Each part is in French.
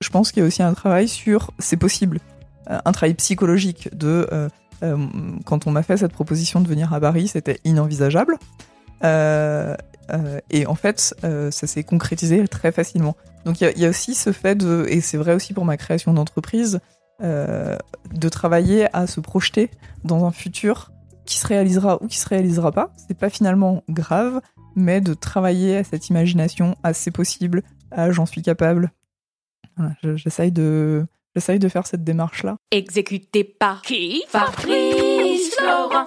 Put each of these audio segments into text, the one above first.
Je pense qu'il y a aussi un travail sur c'est possible, Euh, un travail psychologique de euh, euh, quand on m'a fait cette proposition de venir à Paris, c'était inenvisageable. Et en fait, ça s'est concrétisé très facilement. Donc il y y a aussi ce fait de, et c'est vrai aussi pour ma création d'entreprise, de travailler à se projeter dans un futur qui se réalisera ou qui se réalisera pas. C'est pas finalement grave, mais de travailler à cette imagination, à c'est possible, à j'en suis capable. J'essaye de, j'essaye de faire cette démarche-là. Exécuté par qui? Fabrice Florent.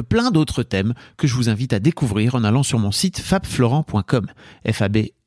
plein d'autres thèmes que je vous invite à découvrir en allant sur mon site fabflorent.com. F-A-B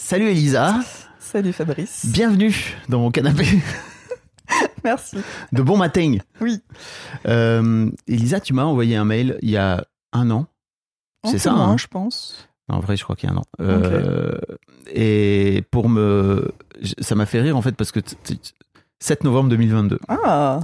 Salut Elisa, Salut Fabrice. bienvenue dans mon canapé Merci. de bon matin. Oui. Euh, Elisa, tu m'as envoyé un mail il y a un an. C'est ça, moins, hein je pense. En vrai, je crois qu'il y a un an. Euh, et pour me, ça m'a fait rire en fait parce que t- t- 7 novembre 2022. Ah,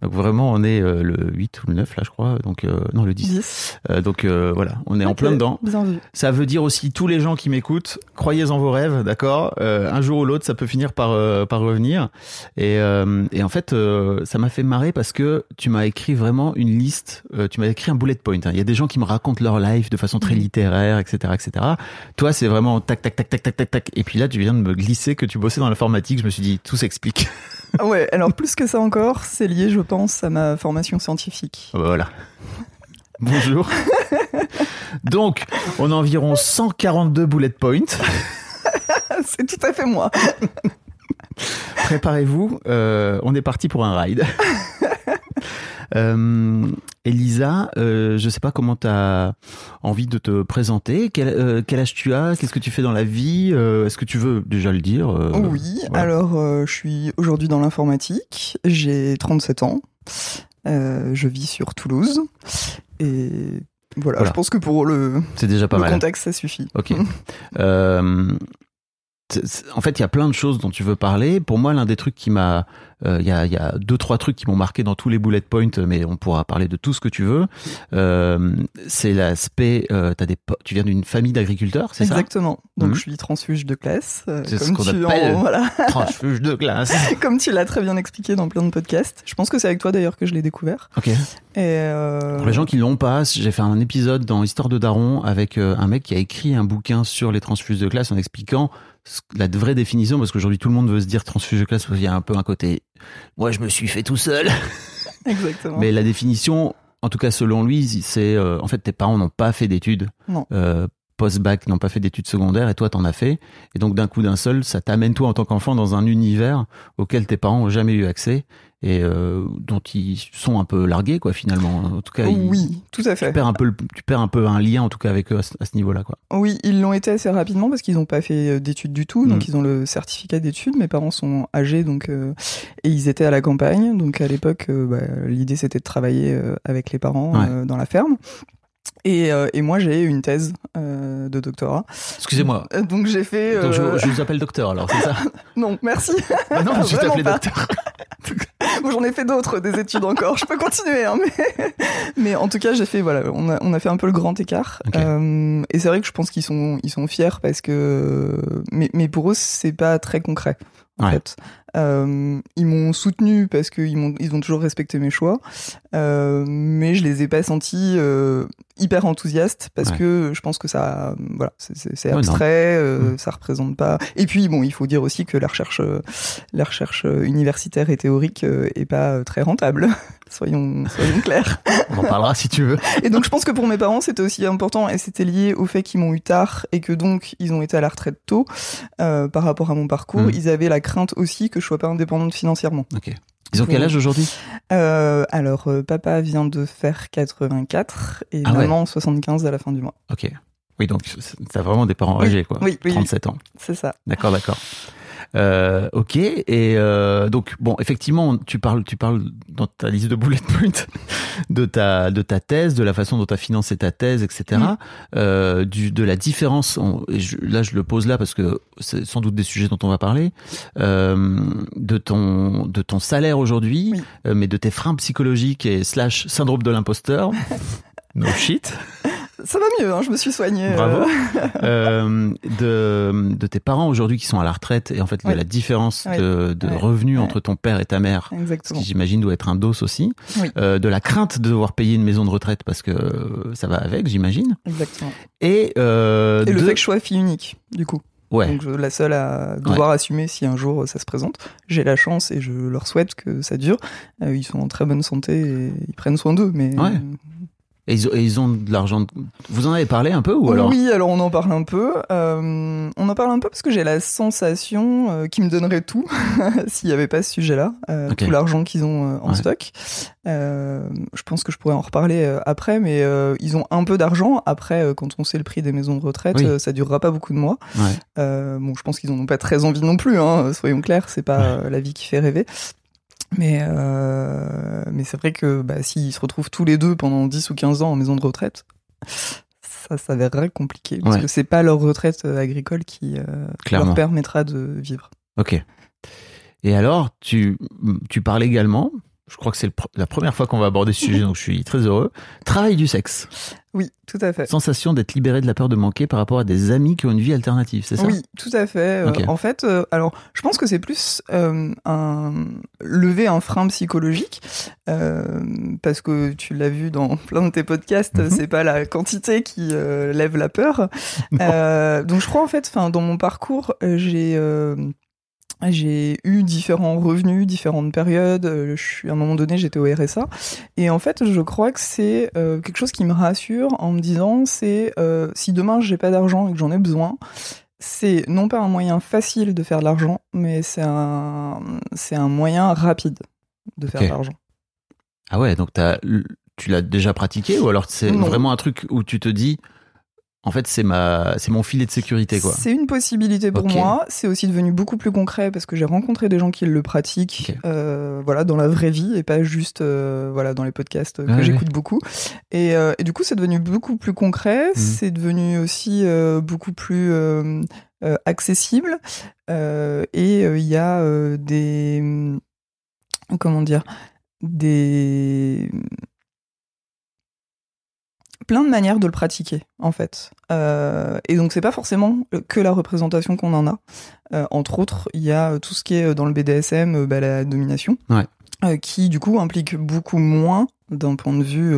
Donc vraiment, on est euh, le 8 ou le 9 là, je crois. Donc euh, non, le 10. 10. Euh, donc euh, voilà, on est en plein dedans. Bien vu. Ça veut dire aussi tous les gens qui m'écoutent, croyez en vos rêves, d'accord Euh, Un jour ou l'autre, ça peut finir par euh, par revenir. Et, euh, et en fait, euh, ça m'a fait marrer parce que tu m'as écrit vraiment une liste. euh, tu m'as écrit un bullet point. hein. Il y a des gens qui me racontent leur life de façon très littéraire, etc., etc. Toi, c'est vraiment tac tac tac tac tac tac tac. Et puis là, tu viens de me glisser que tu bossais dans l'informatique. Je me suis dit, tout s'explique. Ah ouais, alors plus que ça encore, c'est lié, je pense, à ma formation scientifique. Ah bah voilà. Bonjour. Donc, on a environ 142 bullet points. c'est tout à fait moi. Préparez-vous, euh, on est parti pour un ride. Euh, Elisa, euh, je sais pas comment tu as envie de te présenter. Quel, euh, quel âge tu as? Qu'est-ce que tu fais dans la vie? Est-ce que tu veux déjà le dire oui, voilà. alors je suis aujourd'hui dans l'informatique, j'ai 37 ans, je vis sur Toulouse, et voilà, Voilà. je pense que pour le, C'est déjà pas le mal. contexte, ça suffit. Ok. Euh, en fait, il y a plein de choses dont tu veux parler. Pour moi, l'un des trucs qui m'a, euh, il y, a, y a deux trois trucs qui m'ont marqué dans tous les bullet points, mais on pourra parler de tout ce que tu veux. Euh, c'est l'aspect, euh, t'as des, tu viens d'une famille d'agriculteurs, c'est ça? Exactement. Donc Mhm. je suis transfuge de classe, euh, C'est ce comme, qu'on en- appelle- voilà, Transfuge de glace. comme tu l'as très bien expliqué dans plein de podcasts. Je pense que c'est avec toi d'ailleurs que je l'ai découvert. Ok. Et euh, Pour les gens qui l'ont pas, j'ai fait un épisode dans Histoire de Daron avec euh, un mec qui a écrit un bouquin sur les transfuges de classe en expliquant la vraie définition, parce qu'aujourd'hui tout le monde veut se dire transfuge de classe, parce qu'il y a un peu un côté, moi je me suis fait tout seul. Exactement. Mais la définition en tout cas, selon lui, c'est euh, en fait tes parents n'ont pas fait d'études Non. euh, post-bac, n'ont pas fait d'études secondaires, et toi t'en as fait. Et donc d'un coup d'un seul, ça t'amène toi en tant qu'enfant dans un univers auquel tes parents ont jamais eu accès et euh, dont ils sont un peu largués quoi finalement. En tout cas, ils- Oui, tout à fait. tu perds un peu, le- tu perds un peu un lien en tout cas avec eux à ce, à ce niveau-là quoi. Oui, ils l'ont été assez rapidement parce qu'ils n'ont pas fait euh, d'études du tout, donc Mm. ils ont le certificat d'études. Mes parents sont âgés, donc euh, et ils étaient à la campagne, donc à l'époque, euh, bah, l'idée c'était de travailler euh, avec les parents Ouais. dans la ferme. Et, euh, et moi j'ai une thèse euh, de doctorat, Excusez-moi. Euh, donc j'ai fait. Donc, je, euh, je vous appelle docteur alors, c'est ça Non, merci. Bah Non, je t'appelais pas. docteur. Bon, j'en ai fait d'autres, des études encore. Je peux continuer, hein, mais, mais en tout cas, j'ai fait, voilà, on a, on a fait un peu le grand écart. Ok. Euh, et c'est vrai que je pense qu'ils sont, ils sont fiers parce que, mais, mais pour eux, c'est pas très concret. En Ouais. fait, euh, ils m'ont soutenu parce qu'ils m'ont, ils ont toujours respecté mes choix, euh, mais je les ai pas sentis euh, hyper enthousiastes parce Ouais. que je pense que ça, voilà, c'est- c'est Ouais, abstrait, euh, Mm. ça représente pas. Et puis bon, il faut dire aussi que la recherche, la recherche euh, universitaire et théorique euh, est pas très rentable. soyons, soyons clairs. On en parlera si tu veux. Et donc je pense que pour mes parents c'était aussi important et c'était lié au fait qu'ils m'ont eu tard et que donc ils ont été à la retraite tôt euh, par rapport à mon parcours. Mm. Ils avaient la crainte aussi que je sois pas indépendante financièrement. Ok. Ils ont quel âge aujourd'hui? Euh, alors euh, papa vient de faire 84 et Ah ouais. maman 75 à la fin du mois. Ok. Oui, donc t'as vraiment des parents Oui, âgés quoi. oui, oui, 37 ans. C'est ça. D'accord, d'accord. Euh, ok, et euh, donc bon, effectivement, tu parles, tu parles dans ta liste de bullet points de ta de ta thèse, de la façon dont tu as financé ta thèse, etc. Mm. Euh, du, de la différence. on- et je- là, je le pose là parce que c'est sans doute des sujets dont on va parler. euh, de ton de ton salaire aujourd'hui, Oui. euh, mais de tes freins psychologiques et slash syndrome de l'imposteur. No shit. Ça va mieux, hein, je me suis soignée. Bravo. euh, Euh, de, de tes parents aujourd'hui qui sont à la retraite et en fait de Ouais. la différence Ouais. de, de Ouais. revenus entre ton père et ta mère, ce Exactement. qui j'imagine doit être un dos aussi, Oui. Euh, de la crainte de devoir payer une maison de retraite parce que ça va avec, j'imagine, Exactement. et, euh, Et le de- fait que je sois fille unique, du coup. ouais, Donc je, la seule à devoir assumer si un jour ça se présente. J'ai la chance et je leur souhaite que ça dure. Euh, ils sont en très bonne santé et ils prennent soin d'eux. Mais Ouais. Et ils, ont- et ils ont de l'argent. de- Vous en avez parlé un peu ou alors Oui, alors on en parle un peu. Euh, on en parle un peu parce que j'ai la sensation euh, qu'ils me donneraient tout s'il n'y avait pas ce sujet-là, euh, tout l'argent qu'ils ont euh, en Ouais. stock. Je pense que je pourrais en reparler après, mais ils ont un peu d'argent. Après, quand on sait le prix des maisons de retraite, Oui. ça durera pas beaucoup de mois. Ouais. Bon, je pense qu'ils en ont pas très envie non plus. Hein, soyons clairs, c'est pas la vie qui fait rêver. Mais, euh, mais c'est vrai que bah, s'ils se retrouvent tous les deux pendant 10 ou 15 ans en maison de retraite, ça s'avérerait compliqué. Parce Ouais. que c'est pas leur retraite euh, agricole qui euh, leur permettra de vivre. Ok. Et alors, tu, tu parles également, je crois que c'est pr- la première fois qu'on va aborder ce sujet, donc je suis très heureux. Travail du sexe. Oui, tout à fait. Sensation d'être libéré de la peur de manquer par rapport à des amis qui ont une vie alternative, c'est ça? Oui, tout à fait. Euh. En fait, euh, alors, je pense que c'est plus euh, un lever un frein psychologique, euh, parce que tu l'as vu dans plein de tes podcasts, Mhm. c'est pas la quantité qui euh, lève la peur. Euh, donc, je crois en fait, enfin, dans mon parcours, j'ai euh, j'ai eu différents revenus, différentes périodes. Euh, Je suis à un moment donné, j'étais au RSA, et en fait, je crois que c'est euh, quelque chose qui me rassure en me disant, c'est euh, si demain j'ai pas d'argent et que j'en ai besoin, c'est non pas un moyen facile de faire de l'argent, mais c'est un c'est un moyen rapide de faire de l'argent. Ah ouais, donc tu l'as déjà pratiqué ou alors c'est vraiment un truc où tu te dis, en fait, c'est ma, c'est mon filet de sécurité, quoi. C'est une possibilité pour moi. C'est aussi devenu beaucoup plus concret parce que j'ai rencontré des gens qui le pratiquent, euh, voilà, dans la vraie vie et pas juste, euh, voilà, dans les podcasts que Ouais, j'écoute beaucoup. Et, euh, et du coup, c'est devenu beaucoup plus concret. Mhm. C'est devenu aussi beaucoup plus accessible. Et il y a des, comment dire, des plein de manières de le pratiquer en fait. Euh, et donc c'est pas forcément que la représentation qu'on en a. Euh, entre autres, il y a euh, tout ce qui est dans le BDSM, bah, la domination, Ouais. euh, qui du coup implique beaucoup moins d'un point de vue,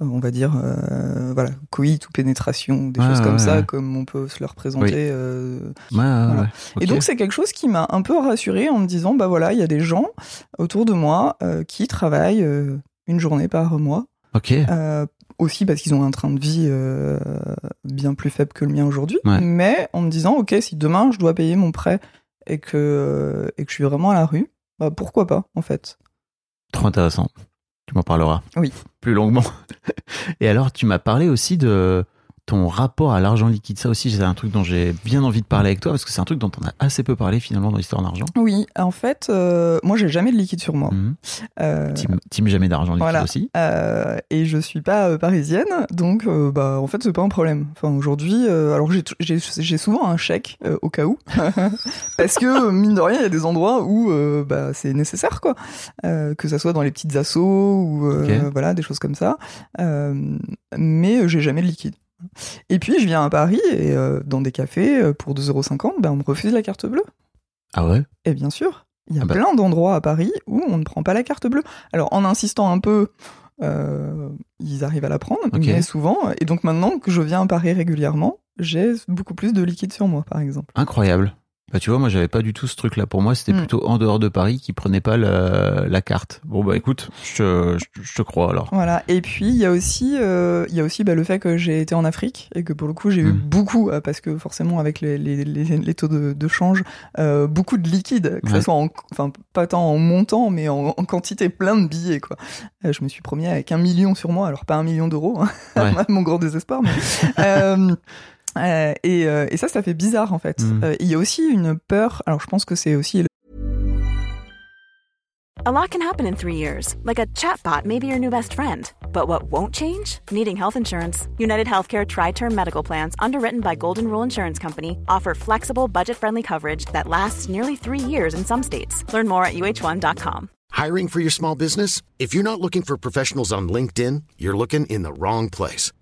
on va dire, euh, voilà, coït ou pénétration, des Ouais, choses comme ouais, ça, ouais. comme on peut se le représenter. euh, et donc c'est quelque chose qui m'a un peu rassurée en me disant bah voilà il y a des gens autour de moi euh, qui travaillent une journée par mois Ok. Aussi parce qu'ils ont un train de vie euh, bien plus faible que le mien aujourd'hui. Ouais. Mais en me disant, ok, si demain je dois payer mon prêt et que, et que je suis vraiment à la rue, bah, pourquoi pas, en fait. Trop intéressant. Tu m'en parleras. Oui. Plus longuement. Et alors, tu m'as parlé aussi de ton rapport à l'argent liquide. Ça aussi, c'est un truc dont j'ai bien envie de parler avec toi parce que c'est un truc dont on a assez peu parlé finalement dans l'histoire d'argent. Oui, en fait, euh, moi j'ai jamais de liquide sur moi. Mhm. Euh, Team, team jamais d'argent liquide voilà. aussi. Euh, et je suis pas euh, parisienne, donc euh, bah en fait c'est pas un problème. Enfin aujourd'hui, alors j'ai souvent un chèque au cas où, parce que mine de rien il y a des endroits où bah c'est nécessaire quoi, que ça soit dans les petites assos ou voilà des choses comme ça. Mais j'ai jamais de liquide. Et puis je viens à Paris et euh, dans des cafés euh, pour 2,50€, ben on me refuse la carte bleue. Ah ouais? Et bien sûr, il y a Ah bah. plein d'endroits à Paris où on ne prend pas la carte bleue. Alors en insistant un peu, euh, ils arrivent à la prendre, mais souvent. Et donc maintenant que je viens à Paris régulièrement, j'ai beaucoup plus de liquide sur moi, par exemple. Incroyable. Bah tu vois, moi j'avais pas du tout ce truc-là. Pour moi, c'était Mm. plutôt en dehors de Paris qui prenait pas la, la carte. Bon bah écoute, je, te- je, je te crois alors. Voilà. Et puis il y a aussi, euh, il y a aussi bah, le fait que j'ai été en Afrique et que pour le coup j'ai eu Mm. beaucoup, euh, parce que forcément avec les, les, les, les taux de, de change, euh, beaucoup de liquide, que Ouais. ce soit en, enfin pas tant en montant, mais en, en quantité plein de billets quoi. Euh, je me suis promené avec un million sur moi, alors pas un million d'euros, hein, Ouais. mon grand désespoir. Mais, euh, et, euh, et ça, ça fait bizarre en fait. Mm. Euh, Il y a aussi une peur. Alors je pense que c'est aussi A lot can happen in three years, like a chatbot may be your new best friend. But what won't change? Needing health insurance. United Healthcare Tri Term Medical Plans, underwritten by Golden Rule Insurance Company, offer flexible, budget friendly coverage that lasts nearly three years in some states. Learn more at uh1.com. Hiring for your small business? If you're not looking for professionals on LinkedIn, you're looking in the wrong place.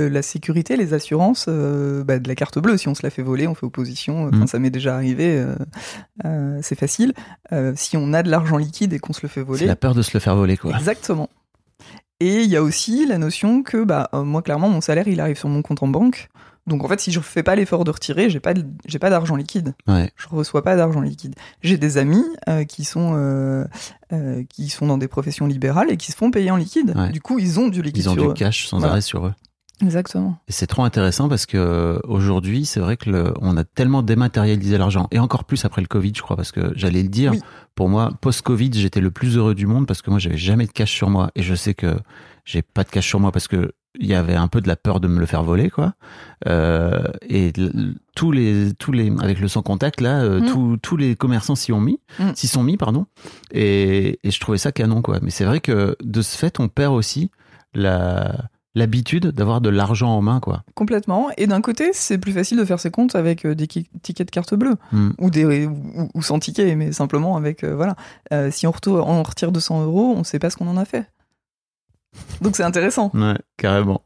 Euh, la sécurité, les assurances, euh, bah, de la carte bleue. Si on se la fait voler, on fait opposition. Enfin, Mm. ça m'est déjà arrivé. euh, euh, c'est facile. Euh, si on a de l'argent liquide et qu'on se le fait C'est voler, la peur de se le faire voler quoi. Exactement. Et il y a aussi la notion que, bah, euh, moi, clairement, mon salaire, il arrive sur mon compte en banque. Donc, en fait, si je fais pas l'effort de retirer, j'ai pas, j'ai pas d'argent liquide. Ouais. Je reçois pas d'argent liquide. J'ai des amis euh, qui sont euh, euh, qui sont dans des professions libérales et qui se font payer en liquide. Ouais. Du coup, ils ont du liquide Ils ont sur du eux. cash sans Voilà. arrêt sur eux. Exactement. Et c'est trop intéressant parce que euh, aujourd'hui, c'est vrai que le, on a tellement dématérialisé l'argent et encore plus après le Covid, je crois, parce que j'allais le dire. Oui. Pour moi, post-Covid, j'étais le plus heureux du monde parce que moi, j'avais jamais de cash sur moi et je sais que j'ai pas de cash sur moi parce que il y avait un peu de la peur de me le faire voler, quoi. Euh, et tous les, tous les, avec le sans contact là, euh, Mm. tous- tous les commerçants s'y ont mis, Mm. s'y sont mis, pardon. Et, et je trouvais ça canon, quoi. Mais c'est vrai que de ce fait, on perd aussi la l'habitude d'avoir de l'argent en main, quoi. Complètement. Et d'un côté, c'est plus facile de faire ses comptes avec euh, des tickets de carte bleue. Mm. ou des ou, ou sans ticket, mais simplement avec euh, voilà. Euh, si on, retourne, on retire 200 euros, on sait pas ce qu'on en a fait. Donc c'est intéressant. Ouais, carrément.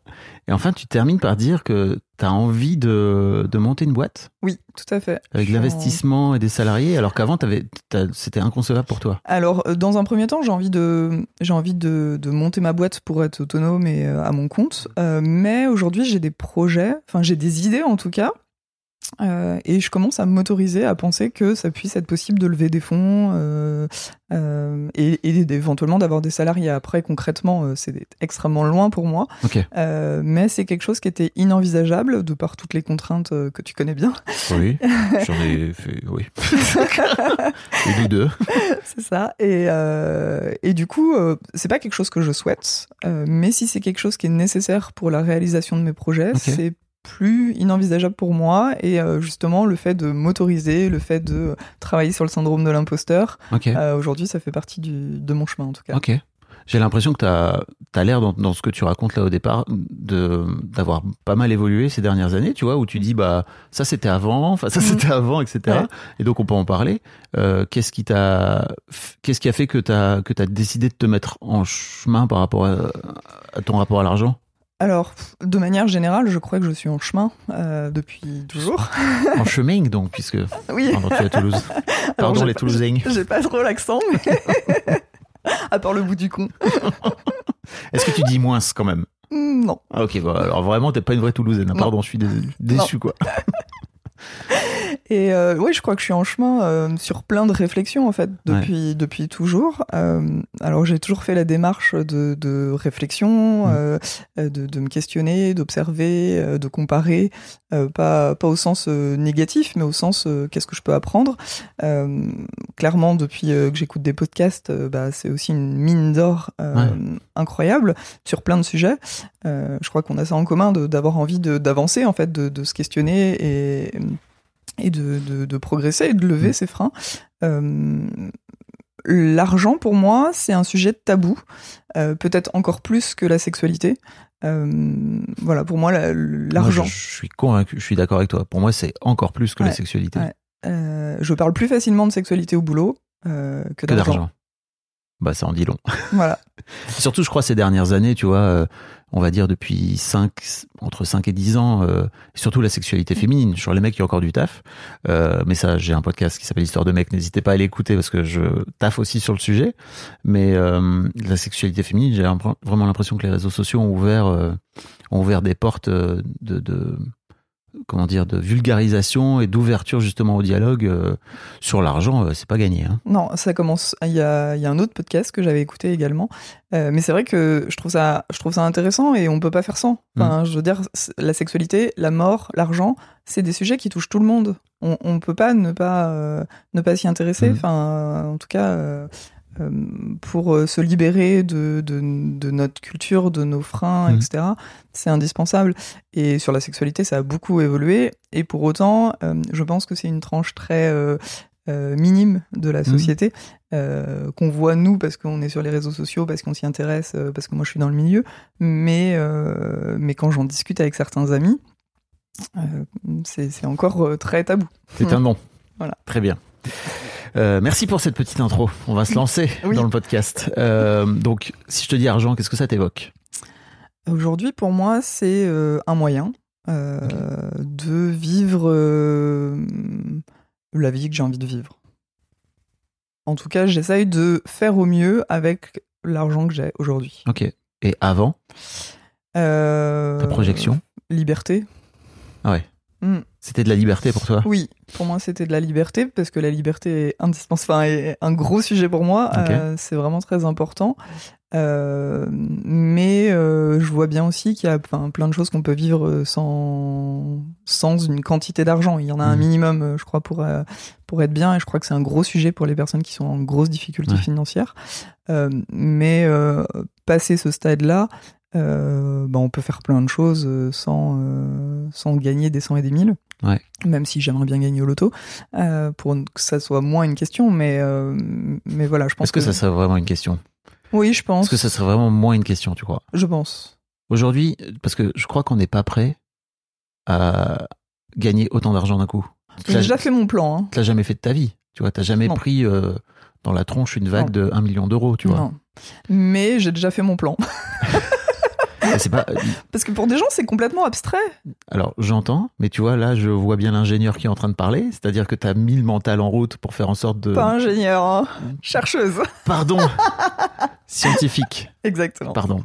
Et enfin, tu termines par dire que tu as envie de, de monter une boîte? Oui, tout à fait. avec en- l'investissement et des salariés, alors qu'avant, c'était inconcevable pour toi? Alors, euh, dans un premier temps, j'ai envie de envie de, de monter ma boîte pour être autonome et euh, à mon compte. Euh, mais aujourd'hui, j'ai des projets, enfin j'ai des idées en tout cas. Euh, et je commence à m'autoriser à penser que ça puisse être possible de lever des fonds euh, euh, et, et éventuellement d'avoir des salariés. Après, concrètement, euh, c'est extrêmement loin pour moi. Ok. Euh, mais c'est quelque chose qui était inenvisageable de par toutes les contraintes que tu connais bien. Oui, j'en ai fait, oui. Deux. c'est ça. Et, et du coup, c'est pas quelque chose que je souhaite, mais si c'est quelque chose qui est nécessaire pour la réalisation de mes projets, Ok. c'est plus inenvisageable pour moi. Et euh, justement, le fait de m'autoriser, le fait de travailler sur le syndrome de l'imposteur, euh, aujourd'hui, ça fait partie du, de mon chemin en tout cas. Ok. J'ai l'impression que tu as, l'air, dans, dans ce que tu racontes là au départ, d'avoir pas mal évolué ces dernières années, tu vois, où tu dis, bah, ça c'était avant, enfin, ça Mhm. c'était avant, etc. Ouais. Et donc, on peut en parler. Euh, qu'est-ce qui t'a, qu'est-ce qui a fait que tu as, que as décidé de te mettre en chemin par rapport à, à ton rapport à l'argent? Alors, de manière générale, je crois que je suis en chemin euh, depuis toujours. En chemin, donc, puisque Oui. pardon, tu es à Toulouse. Pardon, les pas- Toulousains. J'ai pas trop l'accent, mais. à part le bout du con. Est-ce que tu dis moins quand même? Hmm, Non. Ah, Ok, alors vraiment, t'es pas une vraie Toulousaine. hein. Non. Pardon, je suis dé- déçu, quoi. Et euh, oui, je crois que je suis en chemin euh, sur plein de réflexions en fait depuis depuis toujours. Euh, alors j'ai toujours fait la démarche de, de réflexion, Mm. euh, de, de me questionner, d'observer, euh, de comparer, euh, pas pas au sens négatif, mais au sens euh, qu'est-ce que je peux apprendre. Euh, clairement, depuis que j'écoute des podcasts, bah, c'est aussi une mine d'or euh, Ouais. incroyable sur plein de sujets. Euh, je crois qu'on a ça en commun de- d'avoir envie d'avancer en fait, de, de se questionner et et de, de, de progresser et de lever Mm. ses freins. Euh, L'argent, pour moi, c'est un sujet tabou, euh, peut-être encore plus que la sexualité. Euh, voilà, pour moi, la- l'argent. Je, je suis convaincu, je suis d'accord avec toi. Pour moi, c'est encore plus que la sexualité. ouais. Je parle plus facilement de sexualité au boulot que Que d'argent. Bah, ça en dit long. Voilà. Surtout, je crois, ces dernières années, tu vois, on va dire depuis 5, entre 5 et 10 ans, euh, surtout la sexualité féminine. Sur les mecs, il y encore du taf. Euh, mais ça, j'ai un podcast qui s'appelle Histoire de mecs. N'hésitez pas à l'écouter parce que je taffe aussi sur le sujet. Mais euh, la sexualité féminine, j'ai vraiment l'impression que les réseaux sociaux ont ouvert, euh, ont ouvert des portes de comment dire, de vulgarisation et d'ouverture justement au dialogue euh, sur l'argent. euh, c'est pas gagné. Hein. Non, ça commence. Il y a, il y a un autre podcast que j'avais écouté également, Euh, mais c'est vrai que je trouve ça, je trouve ça intéressant et on peut pas faire sans. Enfin, je veux dire, la sexualité, la mort, l'argent, c'est des sujets qui touchent tout le monde. On, on peut pas ne pas ne pas s'y intéresser. Mhm. Enfin, en tout cas. Euh, pour euh, se libérer de, de, de notre culture, de nos freins, Mhm. etc. C'est indispensable. Et sur la sexualité, ça a beaucoup évolué. Et pour autant, euh, je pense que c'est une tranche très minime de la société euh, qu'on voit nous parce qu'on est sur les réseaux sociaux, parce qu'on s'y intéresse, parce que moi je suis dans le milieu. Mais, euh, mais quand j'en discute avec certains amis, euh, c'est encore très tabou. C'est un nom. Voilà. Très bien. Euh, merci pour cette petite intro. On va se lancer Oui. dans le podcast. Euh, donc, si je te dis argent, qu'est-ce que ça t'évoque? Aujourd'hui, pour moi, c'est euh, un moyen de vivre la vie que j'ai envie de vivre. En tout cas, j'essaye de faire au mieux avec l'argent que j'ai aujourd'hui. Ok. Et avant, ta projection? Liberté. Ah ouais. Hmm. C'était de la liberté pour toi? Oui, pour moi, c'était de la liberté parce que la liberté est indispensable, enfin, est un gros sujet pour moi. Euh, c'est vraiment très important. Euh, mais euh, je vois bien aussi qu'il y a enfin, plein de choses qu'on peut vivre sans, sans une quantité d'argent. Il y en a un Mhm. minimum, je crois, pour, euh, pour être bien. Et je crois que c'est un gros sujet pour les personnes qui sont en grosse difficulté Ouais. financière. Mais passer ce stade-là, bah, on peut faire plein de choses sans, sans gagner des cent et des mille. Ouais. Même si j'aimerais bien gagner au loto, euh, pour que ça soit moins une question. Mais, euh, mais voilà, je pense Est-ce que ça serait vraiment une question? Oui, je pense. Est-ce que ça serait vraiment moins une question, tu crois? Je pense. Aujourd'hui, parce que je crois qu'on n'est pas prêt à gagner autant d'argent d'un coup. J'ai déjà fait mon plan. Hein. Tu l'as jamais fait de ta vie. Tu vois, t'as jamais Non. pris euh, dans la tronche une vague Non. de 1 million d'euros, tu vois. Non. Mais j'ai déjà fait mon plan. C'est pas. Parce que pour des gens, c'est complètement abstrait. Alors j'entends, mais tu vois là, je vois bien l'ingénieur qui est en train de parler, c'est-à-dire que t'as mis le mental en route pour faire en sorte de. Pas ingénieur, hein. chercheuse. Pardon. Scientifique. Exactement. Pardon.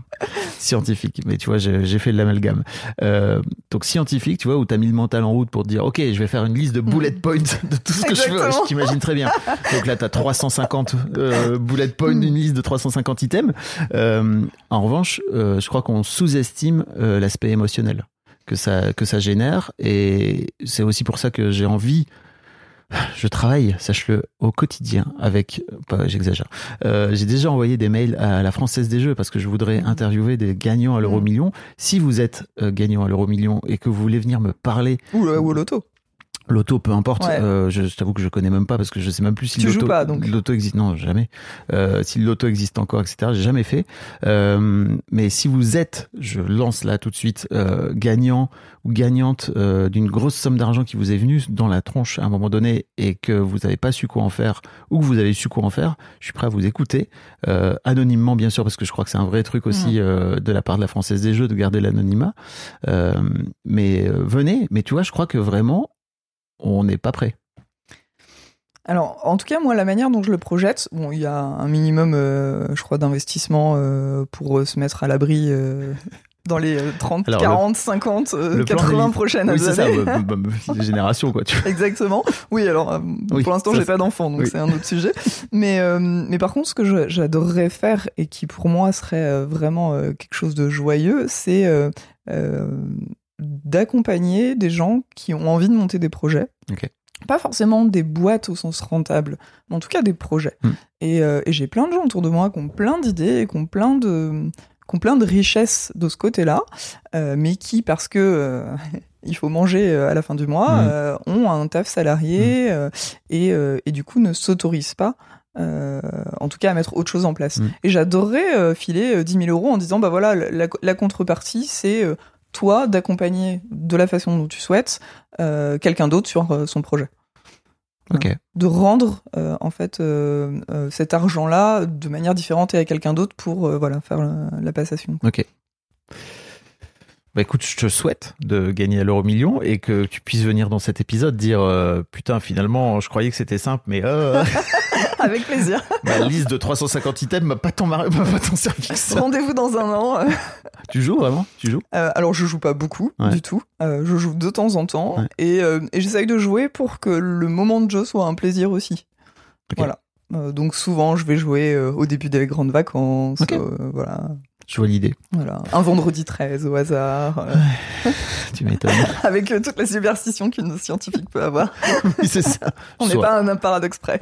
Scientifique. Mais tu vois, j'ai fait de l'amalgame. Euh, donc scientifique, tu vois, où t'as mis le mental en route pour te dire, ok, je vais faire une liste de bullet points de tout ce que je veux. Je t'imagine très bien. Donc là, t'as 350 euh, bullet points, une liste de 350 items. Euh, en revanche, euh, je crois qu'on sous-estime euh, l'aspect émotionnel que ça que ça génère, et c'est aussi pour ça que j'ai envie. Je travaille, sache-le, au quotidien avec, pas, j'exagère. Euh, j'ai déjà envoyé des mails à la Française des Jeux parce que je voudrais interviewer des gagnants à l'euro million. Si vous êtes euh, gagnant à l'euro million et que vous voulez venir me parler Ou, euh, ou au loto. L'auto, peu importe. Ouais. Euh, je, je t'avoue que je connais même pas parce que je sais même plus si l'auto existe. Non, jamais. Euh, si l'auto existe encore, etc. J'ai jamais fait. Euh, mais si vous êtes, je lance là tout de suite, euh, gagnant ou gagnante euh, d'une grosse somme d'argent qui vous est venue dans la tronche à un moment donné et que vous n'avez pas su quoi en faire ou que vous avez su quoi en faire, je suis prêt à vous écouter euh, anonymement bien sûr parce que je crois que c'est un vrai truc aussi euh, de la part de la française des jeux de garder l'anonymat. Euh, mais venez. Mais tu vois, je crois que vraiment on n'est pas prêt. Alors, en tout cas, moi, la manière dont je le projette, bon, il y a un minimum, euh, je crois, d'investissement euh, pour euh, se mettre à l'abri euh, dans les euh, 30, Alors, 40, 50, euh, le plan 80 Lily- prochaines Oui, c'est ça, années. bah, bah, bah, les générations, quoi. Tu vois. Exactement. Oui, alors Oui, pour l'instant j'ai pas d'enfant, donc oui. c'est un autre sujet. Mais mais par contre, ce que j'adorerais faire et qui pour moi serait vraiment quelque chose de joyeux, c'est d'accompagner des gens qui ont envie de monter des projets. Pas forcément des boîtes au sens rentable, mais en tout cas des projets. Hmm. Et, euh, et j'ai plein de gens autour de moi qui ont plein d'idées et qui ont plein de qui ont plein de richesses de ce côté-là, euh, mais qui, parce que euh, il faut manger à la fin du mois, Mm. euh, ont un taf salarié euh, et, et du coup ne s'autorisent pas, en tout cas, à mettre autre chose en place. Et j'adorerais filer euh, 10 000 euros en disant, bah voilà, la, la contrepartie, c'est toi d'accompagner de la façon dont tu souhaites euh, quelqu'un d'autre sur euh, son projet Ok. de rendre euh, en fait cet argent-là de manière différente et à quelqu'un d'autre pour voilà faire la, la passation. Ok. Bah écoute, je te souhaite de gagner à l'euro million et que tu puisses venir dans cet épisode dire euh, putain finalement je croyais que c'était simple mais euh, Avec plaisir. ma liste de 350 items m'a pas tant mar- m'a pas tant servi. Rendez-vous dans un an. Tu joues vraiment? Tu joues? Euh, alors je joue pas beaucoup Ouais. du tout. Euh, je joue de temps en temps Ouais. et, euh, et j'essaye de jouer pour que le moment de jeu soit un plaisir aussi. Voilà. Donc souvent je vais jouer au début des grandes vacances. Ok. euh, voilà. Je vois l'idée. Voilà. Un vendredi 13 au hasard. Tu m'étonnes. avec euh, toute la superstition qu'une scientifique peut avoir. oui, c'est ça. On n'est pas un, un paradoxe près.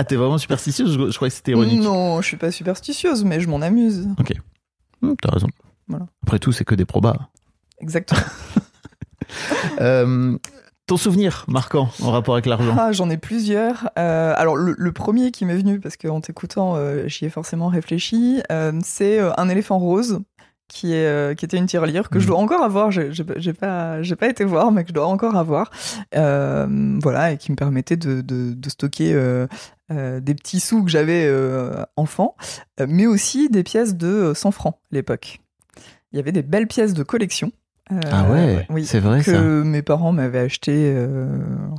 Ah, t'es vraiment superstitieuse je, je croyais que c'était ironique. Non, je suis pas superstitieuse, mais je m'en amuse. Hum, T'as raison. Voilà. Après tout, c'est que des probas. Exactement. Euh, ton souvenir marquant en rapport avec l'argent? Ah, j'en ai plusieurs. Euh, alors, le, le premier qui m'est venu, parce qu'en t'écoutant, euh, j'y ai forcément réfléchi, c'est un éléphant rose. Qui, est, qui était une tirelire que je Mhm. dois encore avoir, j'ai pas- pas, été voir, mais que je dois encore avoir. Voilà, et qui me permettait de, de, de stocker euh, des petits sous que j'avais euh, enfant, euh, mais aussi des pièces de euh, 100 francs à l'époque. Il y avait des belles pièces de collection. Euh, Ah ouais, oui, c'est vrai que ça. mes parents m'avaient acheté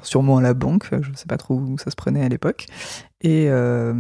sûrement à la banque, je sais pas trop où ça se prenait à l'époque. Et euh,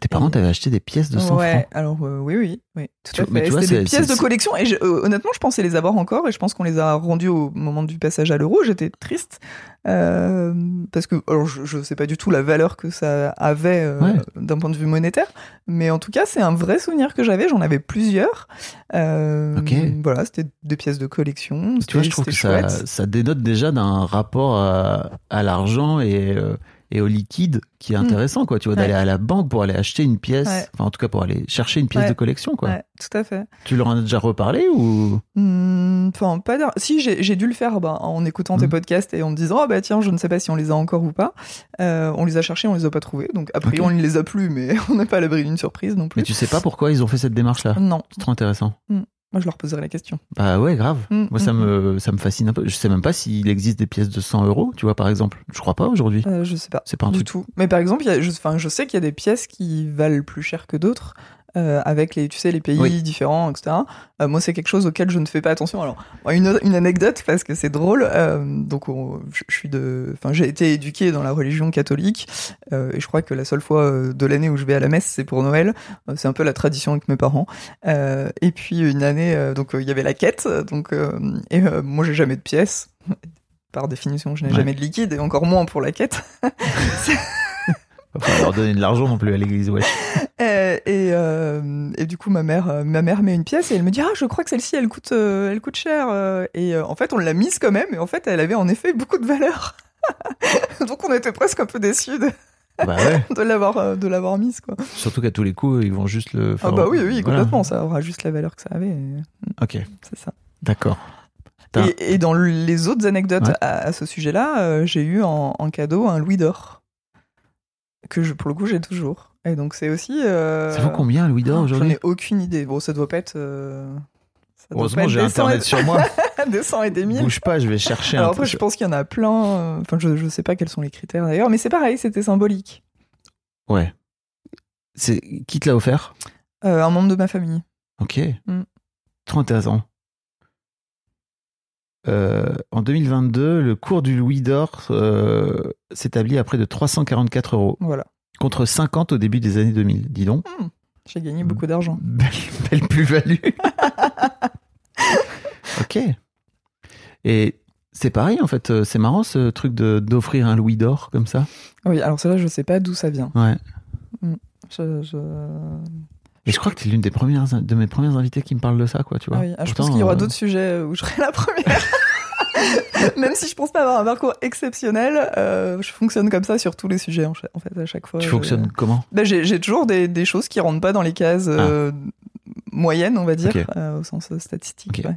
Tes parents et- t'avaient acheté des pièces de 100 ouais, francs? alors euh, oui, oui, oui, tout Tu- à mais fait. tu vois, C'était des pièces de collection et je- euh, honnêtement, je pensais les avoir encore et je pense qu'on les a rendues au moment du passage à l'euro. J'étais triste euh, parce que alors je, je sais pas du tout la valeur que ça avait euh, Ouais. d'un point de vue monétaire, mais en tout cas, c'est un vrai souvenir que j'avais. J'en avais plusieurs. Euh, Ok. Voilà, c'était des pièces de collection. Tu vois, je trouve que ça, ça dénote déjà d'un rapport à, à l'argent et, euh, et au liquide qui est Mm. intéressant, quoi. Tu vois, Ouais. d'aller à la banque pour aller acheter une pièce, Ouais. enfin, en tout cas, pour aller chercher une pièce de collection, quoi. Ouais, tout à fait. Tu leur en as déjà reparlé ou? Hmm, Enfin, pas Si, j'ai dû le faire bah, en écoutant tes Mhm. podcasts et en me disant, oh bah tiens, je ne sais pas si on les a encore ou pas. Euh, on les a cherchés, on les a pas trouvés. Donc, a priori, Ok. on ne les a plus, mais on n'est pas à l'abri d'une surprise non Mais plus. tu sais pas pourquoi ils ont fait cette démarche-là? Non, C'est trop intéressant. Moi je leur poserai la question. Bah ouais, grave. Mm, Moi, ça mm, me, ça me fascine un peu. Je sais même pas s'il existe des pièces de 100 euros, tu vois, par exemple. Je crois pas aujourd'hui. Euh, je sais pas. C'est pas un du truc. tout. Mais par exemple, y a- je sais qu'il y a des pièces qui valent plus cher que d'autres. Euh, avec les, tu sais, les pays Oui. différents, etc. Euh, moi, c'est quelque chose auquel je ne fais pas attention. Alors, une, une anecdote parce que c'est drôle. euh, donc, on- je, je suis de, enfin, j'ai été éduqué dans la religion catholique et je crois que la seule fois de l'année où je vais à la messe, c'est pour Noël. C'est un peu la tradition avec mes parents. Et puis une année, donc il y avait la quête. Donc, et moi, j'ai jamais de pièces. Par définition, je n'ai Ouais. jamais de liquide et encore moins pour la quête. Pas leur donner de l'argent non plus à l'église, ouais. Euh, et, euh, et du coup, ma mère, euh, ma mère met une pièce et elle me dit ah je crois que celle-ci elle coûte, elle coûte cher. Et en fait, on l'a mise quand même. Et en fait, elle avait en effet beaucoup de valeur. Donc, on était presque un peu déçus de, Bah ouais. de l'avoir, de l'avoir mise quoi. Surtout qu'à tous les coups, ils vont juste le faire. Ah bah oui, oui, Voilà. complètement. Ça aura juste la valeur que ça avait. et Ok, C'est ça. d'accord. Et, et dans les autres anecdotes Ouais. à, à ce sujet-là, euh, j'ai eu en, en cadeau un louis d'or. Que je, pour le coup, j'ai toujours. Et donc, c'est aussi. euh, Ça vaut combien, Louis d'or, J'en aujourd'hui ai aucune idée. Bon, ça doit pas être. euh, ça Heureusement, j'ai Internet et- sur moi. des cent et des mille. Bouge pas, je vais chercher Alors un après, je pense qu'il y en a plein. euh, Enfin, je, je sais pas quels sont les critères d'ailleurs, mais c'est pareil, c'était symbolique. Ouais. C'est qui te l'a offert? Euh, un membre de ma famille. Ok. Mm. Trop intéressant. Euh, en 2022, le cours du Louis d'or euh, s'établit à près de 344 euros, Voilà. contre 50 au début des années 2000. Dis donc, J'ai gagné beaucoup d'argent. belle, belle plus-value. ok. Et c'est pareil, en fait. euh, C'est marrant ce truc d'offrir un Louis d'or comme ça. Oui, alors cela, je sais pas d'où ça vient. Ouais. Je, je- Et je crois que tu es l'une des premières de mes premières invitées qui me parle de ça, quoi. Tu vois. Ah oui, ah, je Pourtant, pense qu'il y aura euh, d'autres sujets où je serai la première. Même si je pense pas avoir un parcours exceptionnel, euh, je fonctionne comme ça sur tous les sujets en, fait à chaque fois. Tu fonctionnes comment? Ben, j'ai, toujours des, des choses qui rentrent pas dans les cases euh, moyennes, on va dire, Ah. Au sens statistique. Ouais.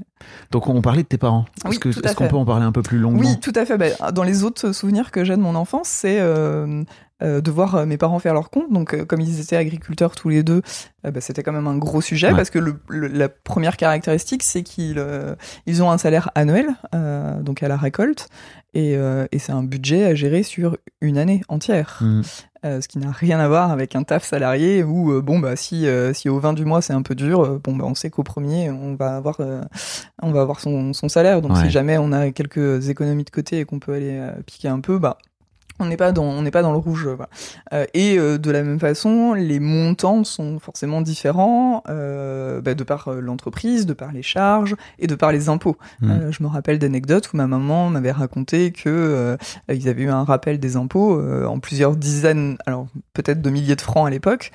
Donc on parlait de tes parents. Est-ce qu'on peut en parler un peu plus longuement? Oui, tout à fait. Ben, dans les autres souvenirs que j'ai de mon enfance, c'est euh, de voir euh, mes parents faire leur compte. Donc, euh, comme ils étaient agriculteurs tous les deux, euh, ben, c'était quand même un gros sujet Ouais. parce que le, le- la première caractéristique, c'est qu'ils euh, ils ont un salaire annuel, euh, donc à la récolte, et, euh, et c'est un budget à gérer sur une année entière. Mm. Euh, ce qui n'a rien à voir avec un taf salarié où euh, bon bah si euh, si au 20 du mois c'est un peu dur bon bah on sait qu'au premier on va avoir euh, on va avoir son, son salaire donc Ouais. si jamais on a quelques économies de côté et qu'on peut aller piquer un peu bah on n'est pas dans on n'est pas dans le rouge euh, voilà. Euh, et euh, de la même façon les montants sont forcément différents euh, bah, de par l'entreprise de par les charges et de par les impôts Mm. Euh, je me rappelle d'anecdotes où ma maman m'avait raconté que ils avaient eu un rappel des impôts en plusieurs dizaines alors peut-être de milliers de francs à l'époque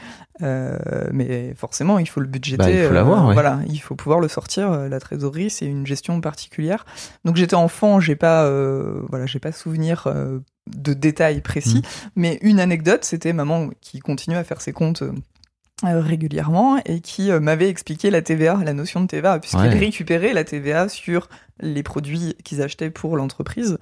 mais forcément il faut le budgéter Bah, il faut l'avoir, ouais. voilà il faut pouvoir le sortir la trésorerie c'est une gestion particulière donc j'étais enfant j'ai pas voilà j'ai pas souvenir de détails précis Mm. mais une anecdote c'était maman qui continue à faire ses comptes euh, euh, régulièrement et qui euh, m'avait expliqué la TVA, la notion de TVA, puisqu'elle Ouais. récupérait la TVA sur les produits qu'ils achetaient pour l'entreprise.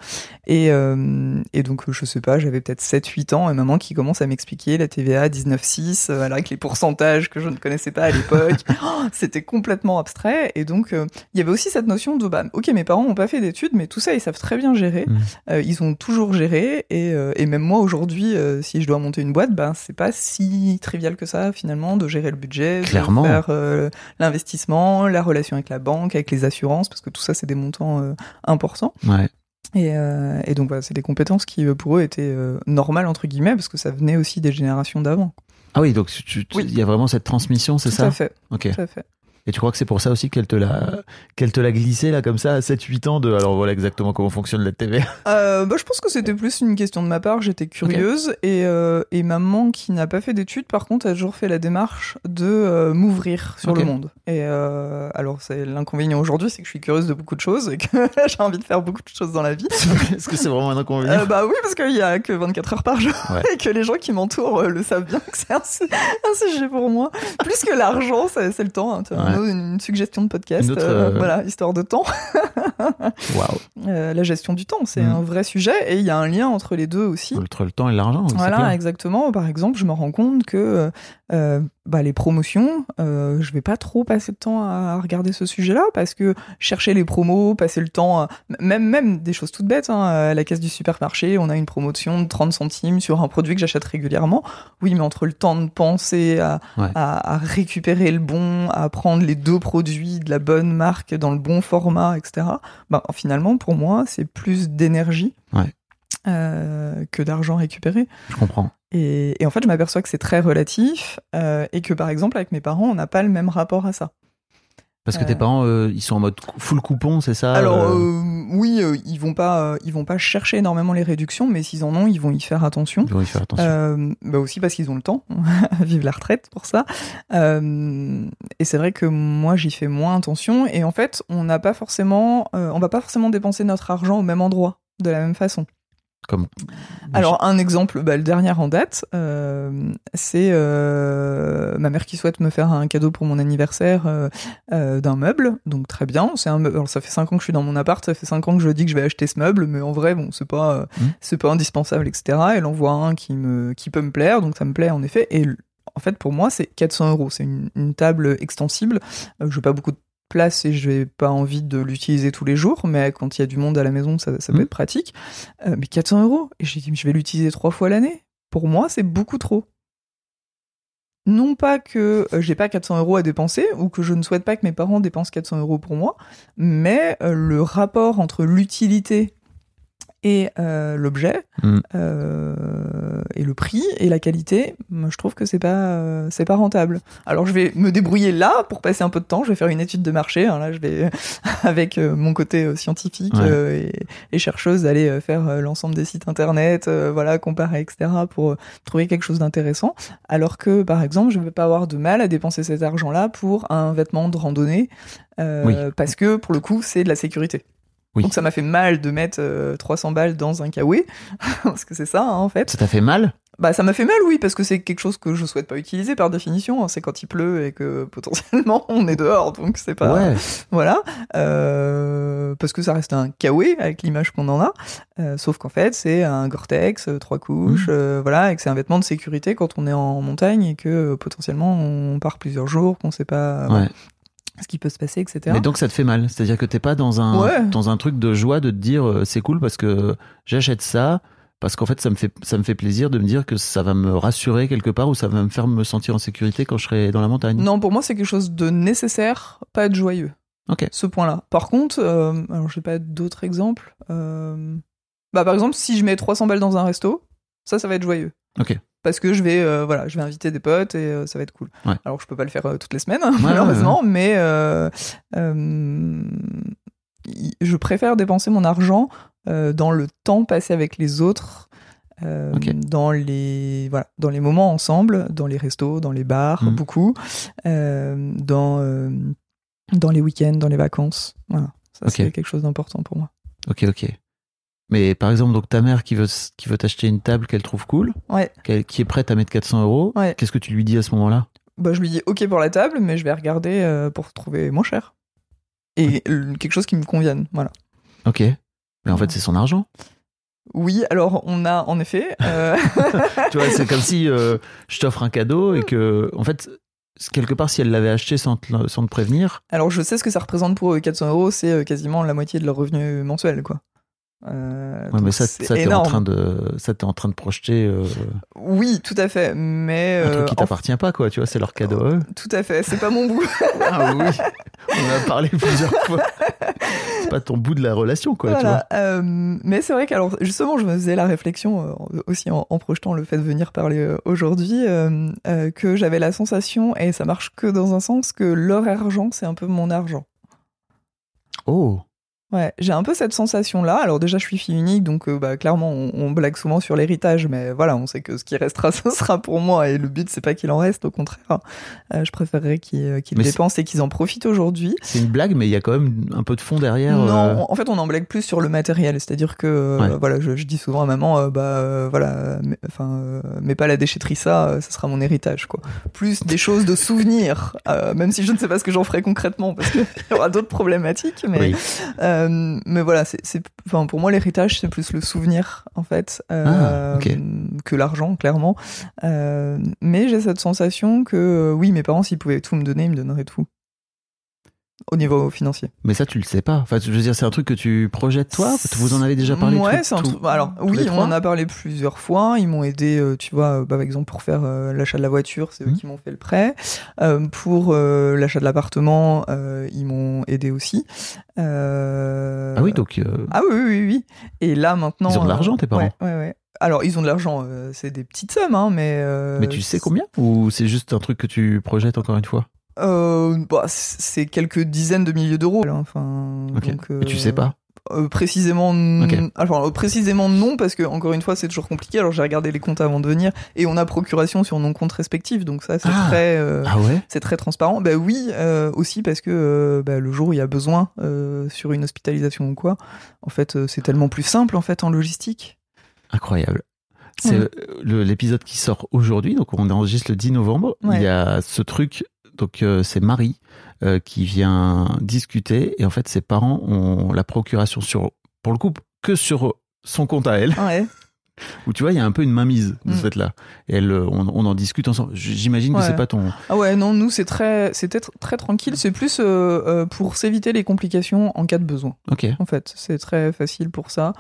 Et, euh, et donc, je sais pas, j'avais peut-être 7-8 ans, et maman qui commence à m'expliquer la TVA 19,6, euh, avec les pourcentages que je ne connaissais pas à l'époque. Oh, C'était complètement abstrait. Et donc, euh, il y avait aussi cette notion de, bah, ok, mes parents n'ont pas fait d'études, mais tout ça, ils savent très bien gérer. Mm. Euh, ils ont toujours géré. Et, et même moi, aujourd'hui, si je dois monter une boîte, ben, c'est pas si trivial que ça, finalement, de gérer le budget, Clairement. de faire l'investissement, la relation avec la banque, avec les assurances, parce que tout ça, c'est des montants euh, importants. Ouais. Et, euh, et donc, voilà, c'est des compétences qui, euh, pour eux, étaient normales, entre guillemets, parce que ça venait aussi des générations d'avant. Ah oui, donc Oui. il y a vraiment cette transmission, c'est Tout ça? à fait, Ok. tout à fait. Et tu crois que c'est pour ça aussi qu'elle te l'a qu'elle te l'a glissé là comme ça à 7-8 ans de alors voilà exactement comment fonctionne la TVA. Euh, bah, je pense que c'était plus une question de ma part. J'étais curieuse et, euh, et maman qui n'a pas fait d'études, par contre, a toujours fait la démarche de euh, m'ouvrir sur le monde. Et alors, c'est l'inconvénient aujourd'hui, c'est que je suis curieuse de beaucoup de choses et que j'ai envie de faire beaucoup de choses dans la vie. Est-ce que c'est vraiment un inconvénient bah oui, parce qu'il y a que 24 heures par jour Ouais. et que les gens qui m'entourent le savent bien que c'est un, su- un sujet pour moi. Plus que l'argent, c'est c'est le temps. hein. Ouais. une, suggestion de podcast, autre, euh, euh, voilà, histoire de temps. Waouh. Euh, la gestion du temps, c'est Mm. un vrai sujet et il y a un lien entre les deux aussi. Entre le temps et l'argent. Voilà, exactement. Par exemple, je me rends compte que euh, bah, les promotions, euh, je vais pas trop passer de temps à regarder ce sujet-là parce que chercher les promos, passer le temps, à- même même des choses toutes bêtes. Hein, à la caisse du supermarché, on a une promotion de 30 centimes sur un produit que j'achète régulièrement. Oui, mais entre le temps de penser à, Ouais. à, à récupérer le bon, à prendre les deux produits de la bonne marque dans le bon format, etc. Bah, finalement, pour moi, c'est plus d'énergie. Ouais. Euh, que d'argent récupéré. Je comprends. Et, et en fait, je m'aperçois que c'est très relatif euh, et que par exemple, avec mes parents, on n'a pas le même rapport à ça. Parce que tes Euh. parents euh, ils sont en mode full coupon, c'est ça Alors euh, oui, euh, ils vont pas, ils vont pas chercher énormément les réductions, mais s'ils en ont, ils vont y faire attention. Ils vont y faire attention. Bah aussi parce qu'ils ont le temps, vive la retraite pour ça. Et c'est vrai que moi j'y fais moins attention. Et en fait, on n'a pas forcément, on va pas forcément dépenser notre argent au même endroit de la même façon. Comme Alors un exemple, bah, le dernier en date, euh, c'est euh, ma mère qui souhaite me faire un cadeau pour mon anniversaire euh, euh, d'un meuble, donc très bien. C'est un meuble. Alors, ça fait cinq ans que je suis dans mon appart, ça fait cinq ans que je dis que je vais acheter ce meuble, mais en vrai bon c'est pas c'est pas indispensable etc. Elle en voit un qui me qui peut me plaire, donc ça me plaît en effet. Et en fait pour moi c'est 400 euros, c'est une, une table extensible. Euh, je n'ai pas beaucoup de place et je n'ai pas envie de l'utiliser tous les jours, mais quand il y a du monde à la maison, ça, ça peut Mhm. être pratique. Euh, mais 400 euros Et j'ai dit, je vais l'utiliser trois fois l'année. Pour moi, c'est beaucoup trop. Non pas que euh, j'ai pas 400 euros à dépenser ou que je ne souhaite pas que mes parents dépensent 400 euros pour moi, mais euh, le rapport entre l'utilité et euh, l'objet Mm. euh, et le prix et la qualité, moi, je trouve que c'est pas euh, c'est pas rentable. Alors je vais me débrouiller là pour passer un peu de temps. Je vais faire une étude de marché. hein, là, je vais avec euh, mon côté euh, scientifique Ouais. euh, et, et chercheuse aller faire l'ensemble des sites internet, voilà, comparer, etc. pour trouver quelque chose d'intéressant. Alors que par exemple, je vais pas avoir de mal à dépenser cet argent-là pour un vêtement de randonnée Oui. parce que pour le coup, c'est de la sécurité. Oui. Donc ça m'a fait mal de mettre euh, 300 balles dans un kawaii, parce que c'est ça hein, en fait. Ça t'a fait mal? Bah ça m'a fait mal oui, parce que c'est quelque chose que je souhaite pas utiliser par définition. hein. C'est quand il pleut et que potentiellement on est dehors, donc c'est pas... Ouais. Voilà, euh, parce que ça reste un kawaii avec l'image qu'on en a, euh, sauf qu'en fait c'est un Gore-Tex, euh, trois couches, Mmh. euh, voilà, et que c'est un vêtement de sécurité quand on est en montagne et que potentiellement on part plusieurs jours, qu'on sait pas Ouais. Ce qui peut se passer, etc. Mais donc ça te fait mal. C'est-à-dire que t'es pas dans un, Ouais. dans un truc de joie de te dire euh, c'est cool parce que j'achète ça. Parce qu'en fait, ça me fait, ça me fait plaisir de me dire que ça va me rassurer quelque part ou ça va me faire me sentir en sécurité quand je serai dans la montagne. Non, pour moi c'est quelque chose de nécessaire, pas de joyeux. Ok. Ce point-là. Par contre, euh, alors j'ai pas d'autres exemples. euh, Bah par exemple, si je mets 300 balles dans un resto, ça, ça va être joyeux. Ok. Parce que je vais euh, voilà je vais inviter des potes et euh, ça va être cool Ouais. alors je peux pas le faire euh, toutes les semaines malheureusement mais je préfère dépenser mon argent dans le temps passé avec les autres dans les voilà dans les moments ensemble dans les restos dans les bars Mhm. beaucoup dans dans les week-ends dans les vacances voilà ça c'est quelque chose d'important pour moi Ok, ok. Mais par exemple, donc ta mère qui veut, qui veut t'acheter une table qu'elle trouve cool, ouais qui est prête à mettre 400 euros, Ouais. qu'est-ce que tu lui dis à ce moment-là? Bah, je lui dis ok pour la table, mais je vais regarder euh, pour trouver moins cher. Et quelque chose qui me convienne, voilà. Ok. Mais en fait, c'est son argent. Oui, alors on a en effet. euh, tu vois, c'est comme si euh, je t'offre un cadeau et que, en fait, quelque part, si elle l'avait acheté sans te, sans te prévenir, alors je sais ce que ça représente pour eux. 400 euros, c'est quasiment la moitié de leur revenu mensuel, quoi. Euh, ouais, mais ça, ça t'es en train de, ça t'es en train de projeter euh, Oui, tout à fait, mais un euh, truc qui en- t'appartient pas, quoi. Tu vois, c'est leur cadeau. eux. tout à fait, c'est pas mon bout. Ah oui, on a parlé plusieurs fois. C'est pas ton bout de la relation, quoi. Tu vois. Voilà, euh, mais c'est vrai qu'alors justement, je me faisais la réflexion euh, aussi en, en projetant le fait de venir parler euh, aujourd'hui euh, euh, que j'avais la sensation et ça marche que dans un sens que leur argent c'est un peu mon argent. Oh, Ouais, j'ai un peu cette sensation-là. Alors déjà, je suis fille unique, donc euh, bah, clairement, on, on blague souvent sur l'héritage, mais voilà, on sait que ce qui restera, ce sera pour moi, et le but, c'est pas qu'il en reste, au contraire. Euh, je préférerais qu'ils euh, Mais c'est- dépensent et qu'ils en profitent aujourd'hui. c'est une blague, mais il y a quand même un peu de fond derrière. Non, euh, en fait, on en blague plus sur le matériel, c'est-à-dire que Ouais. voilà, je, je dis souvent à maman, bah voilà, mais, enfin, mets pas la déchetterie, ça, ça sera mon héritage, quoi. Plus des choses de souvenirs, même si je ne sais pas ce que j'en ferai concrètement, parce qu'il y aura d'autres problématiques, mais Oui. Euh, mais voilà, c'est, enfin, pour moi, l'héritage, c'est plus le souvenir, en fait, euh, Ah, que l'argent, clairement. Euh, mais j'ai cette sensation que, oui, mes parents, s'ils pouvaient tout me donner, ils me donneraient tout. Au niveau financier. Mais ça, tu le sais pas. Enfin, je veux dire, c'est un truc que tu projettes toi? Vous en avez déjà parlé. Ouais, c'est un truc. Alors, oui, on en a parlé plusieurs fois. Ils m'ont aidé, tu vois, bah, par exemple, pour faire euh, l'achat de la voiture, c'est eux Mhm. qui m'ont fait le prêt. Euh, pour euh, l'achat de l'appartement, ils m'ont aidé aussi. Euh, Ah oui, donc. euh, Ah oui, oui, oui. Et là, maintenant. Ils ont de euh, l'argent, tes parents Ouais, ouais, ouais. Alors, ils ont de l'argent, euh, c'est des petites sommes, hein, mais. euh, Mais tu sais combien Ou c'est juste un truc que tu projettes encore une fois? Euh, bah, c'est quelques dizaines de milliers d'euros. là, Enfin, donc, Mais tu euh, sais pas? Euh, précisément, n- Ok. enfin, euh, précisément non, parce que encore une fois, c'est toujours compliqué. Alors j'ai regardé les comptes avant de venir, et on a procuration sur nos comptes respectifs, donc ça c'est Ah. très, euh, Ah ouais? c'est très transparent. Bah oui, euh, aussi parce que bah, le jour où il y a besoin sur une hospitalisation ou quoi, en fait, c'est tellement plus simple en fait en logistique. Incroyable. c'est l'épisode qui sort aujourd'hui, donc on enregistre le 10 novembre. Ouais. Il y a ce truc, donc c'est Marie euh, qui vient discuter et en fait ses parents ont la procuration sur, pour le coup, que sur son compte à elle, Ouais. où tu vois, il y a un peu une mainmise de Mm. ce fait-là. Et elle, euh, on, on en discute ensemble. J'imagine que Ouais. c'est pas ton. Ah ouais, non, nous c'est très, c'était tr- très tranquille. C'est plus euh, pour s'éviter les complications en cas de besoin. Ok. En fait, c'est très facile pour ça.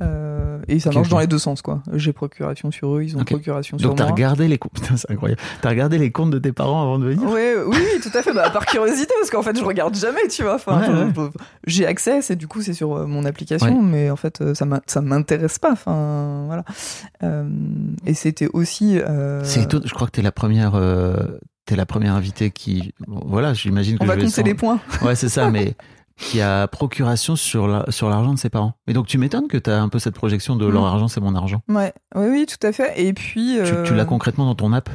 Euh, et ça marche dans les deux sens, quoi. J'ai procuration sur eux, ils ont procuration sur Donc t'as moi. regardé les comptes. C'est incroyable. T'as regardé les comptes de tes parents avant de venir. Ouais, oui, oui, tout à fait. Bah, par curiosité, parce qu'en fait, je regarde jamais, tu vois. Enfin, Ouais, je- ouais. je- j'ai accès, c'est du coup, c'est sur euh, mon application, Ouais. mais en fait, euh, ça m'intéresse pas. Enfin, voilà. Euh, et c'était aussi. euh, C'est étonnant. Je crois que t'es la première. T'es la première invitée qui, voilà, j'imagine que On je va vais compter sans- les points. Ouais, c'est ça, mais qui a procuration sur la- sur l'argent de ses parents. Mais donc tu m'étonnes que tu as un peu cette projection de leur argent, c'est mon argent. Ouais, oui, oui, tout à fait. Et puis. Tu, euh, tu l'as concrètement dans ton app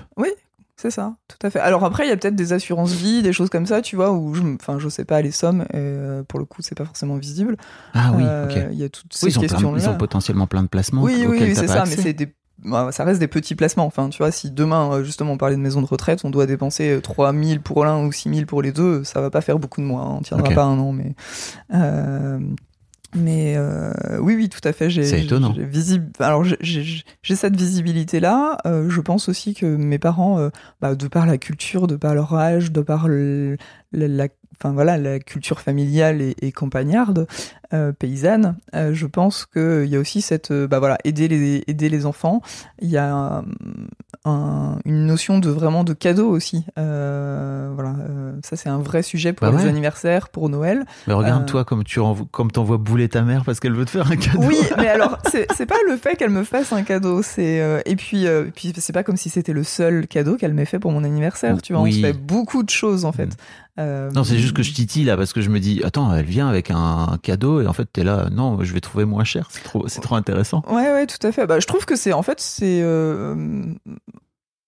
C'est ça, tout à fait. Alors après, il y a peut-être des assurances vie, des choses comme ça, tu vois, où je, enfin, je sais pas les sommes, et euh, pour le coup, c'est pas forcément visible. Ah oui, Euh, ok. Il y a toutes ces Oui, ils, ont plein- questions-là. ils ont potentiellement plein de placements Oui, oui, oui, c'est ça, accès. mais c'est des. Bah, ça reste des petits placements. Enfin, tu vois, si demain, euh, justement, on parlait de maison de retraite, on doit dépenser euh, 3000 pour l'un ou 6000 pour les deux, ça va pas faire beaucoup de mois. hein, On tiendra pas un an, mais. euh, mais euh, oui, oui, tout à fait. C'est étonnant. visible. Alors j'ai, cette visibilité là. je pense aussi que mes parents, euh, bah, de par la culture, de par leur âge, de par le- la, la- enfin voilà, la culture familiale et, et campagnarde, euh, paysanne, euh, je pense qu'il y a aussi cette, euh, bah voilà, aider les aider les enfants. Il y a un- un- une notion de vraiment de cadeau aussi. Voilà, ça c'est un vrai sujet pour Bah les ouais. anniversaires, pour Noël. Mais regarde Euh, toi comme tu comme t'envoies bouler ta mère parce qu'elle veut te faire un cadeau. Oui, mais alors c'est pas le fait qu'elle me fasse un cadeau, c'est et puis puis c'est pas comme si c'était le seul cadeau qu'elle m'ait fait pour mon anniversaire, tu vois. Oui. On se fait beaucoup de choses en fait. Euh, Non, c'est juste que je titille là parce que je me dis attends, elle vient avec un cadeau et en fait t'es là non, je vais trouver moins cher, c'est trop c'est trop intéressant. Ouais, ouais, tout à fait. Bah, je trouve que c'est en fait c'est euh,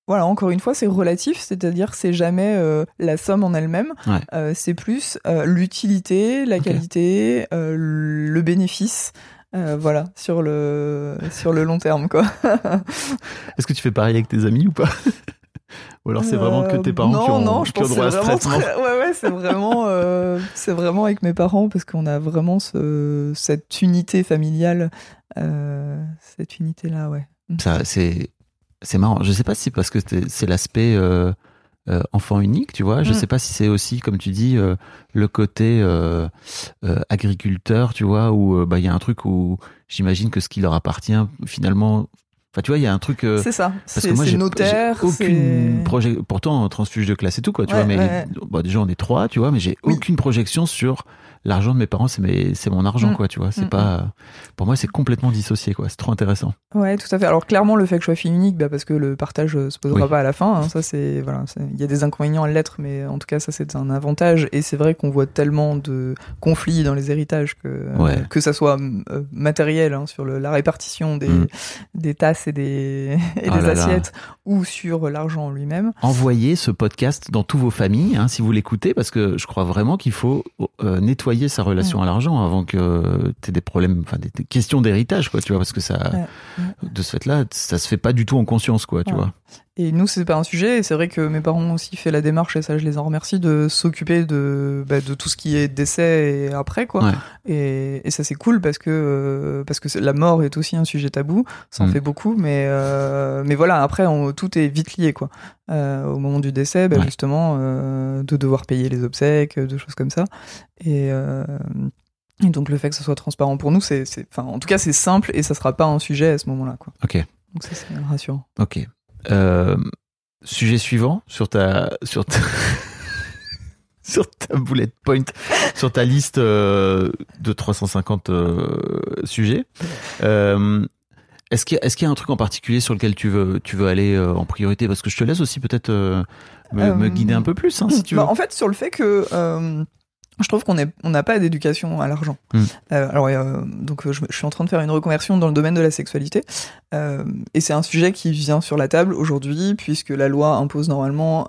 voilà encore une fois c'est relatif, c'est-à-dire c'est jamais euh, la somme en elle-même, Ouais. C'est plus l'utilité, la qualité, le bénéfice. euh, voilà sur le sur le long terme quoi. Est-ce que tu fais pareil avec tes amis ou pas? Ou alors c'est vraiment que tes parents non, qui ont, non, je qui ont pense que droit à c'est ce vraiment traitement très- Ouais, ouais, c'est vraiment, euh, c'est vraiment avec mes parents parce qu'on a vraiment ce, cette unité familiale, euh, cette unité-là, ouais. Ça, c'est c'est marrant. Je sais pas si c'est parce que c'est c'est l'aspect euh, euh, enfant unique, tu vois. Je Mm. sais pas si c'est aussi, comme tu dis, euh, le côté euh, euh, agriculteur, tu vois, où euh, bah il y a un truc où j'imagine que ce qui leur appartient finalement. Enfin, tu vois, il y a un truc. euh, c'est ça. parce C'est que moi, j'ai aucune projection. Pourtant, transfuge de classe et tout, quoi, tu Ouais, vois. Mais ouais, bah, déjà, on est trois, tu vois, mais j'ai Oui. aucune projection sur l'argent de mes parents. C'est mes, c'est mon argent, Mm. quoi, tu vois. C'est Mm, pas. Pour moi, c'est complètement dissocié, quoi. C'est trop intéressant. Ouais, tout à fait. Alors clairement, le fait que je sois fille unique, bah, parce que le partage euh, se posera Oui. pas à la fin. hein, ça, c'est voilà. Il y a des inconvénients à l'être, mais en tout cas, ça c'est un avantage. Et c'est vrai qu'on voit tellement de conflits dans les héritages que euh, Ouais. que ça soit euh, matériel hein, sur le, la répartition des Mm. des tasses et des et Oh des là là. assiettes ou sur l'argent en lui-même. envoyez ce podcast dans tous vos familles, hein, si vous l'écoutez, parce que je crois vraiment qu'il faut euh, nettoyer sa relation Mm. à l'argent avant que tu aies des problèmes, enfin des, des questions d'héritage, quoi, tu vois, parce que ça, Ouais, de ce fait-là, ça se fait pas du tout en conscience, quoi, tu vois. Et nous, c'est pas un sujet. Et c'est vrai que mes parents ont aussi fait la démarche, et ça, je les en remercie, de s'occuper de, bah, de tout ce qui est décès et après, quoi. Ouais. Et, et ça, c'est cool parce que, euh, parce que la mort est aussi un sujet tabou. Ça en Mm. fait beaucoup, mais, euh, mais voilà, après, on- tout est vite lié, quoi. Euh, au moment du décès, bah, Ouais. justement, de devoir payer les obsèques, de choses comme ça. Et, et donc, le fait que ce soit transparent pour nous, c'est- enfin, en tout cas, c'est simple et ça sera pas un sujet à ce moment-là, quoi. Ok, Donc, ça, c'est rassurant. ok. Euh, sujet suivant sur ta, sur ta, sur ta bullet point, sur ta liste euh, de 350 euh, sujets. Euh, est-ce qu'il y, qu'il y a un truc en particulier sur lequel tu veux, tu veux aller euh, en priorité? Parce que je te laisse aussi peut-être euh, me, Euh, me guider un peu plus, hein, si tu veux. Bah, en fait, sur le fait que je trouve qu'on on n'a pas d'éducation à l'argent. Mm. Euh, alors, euh, donc, euh, je, je suis en train de faire une reconversion dans le domaine de la sexualité, euh, et c'est un sujet qui vient sur la table aujourd'hui, puisque la loi impose normalement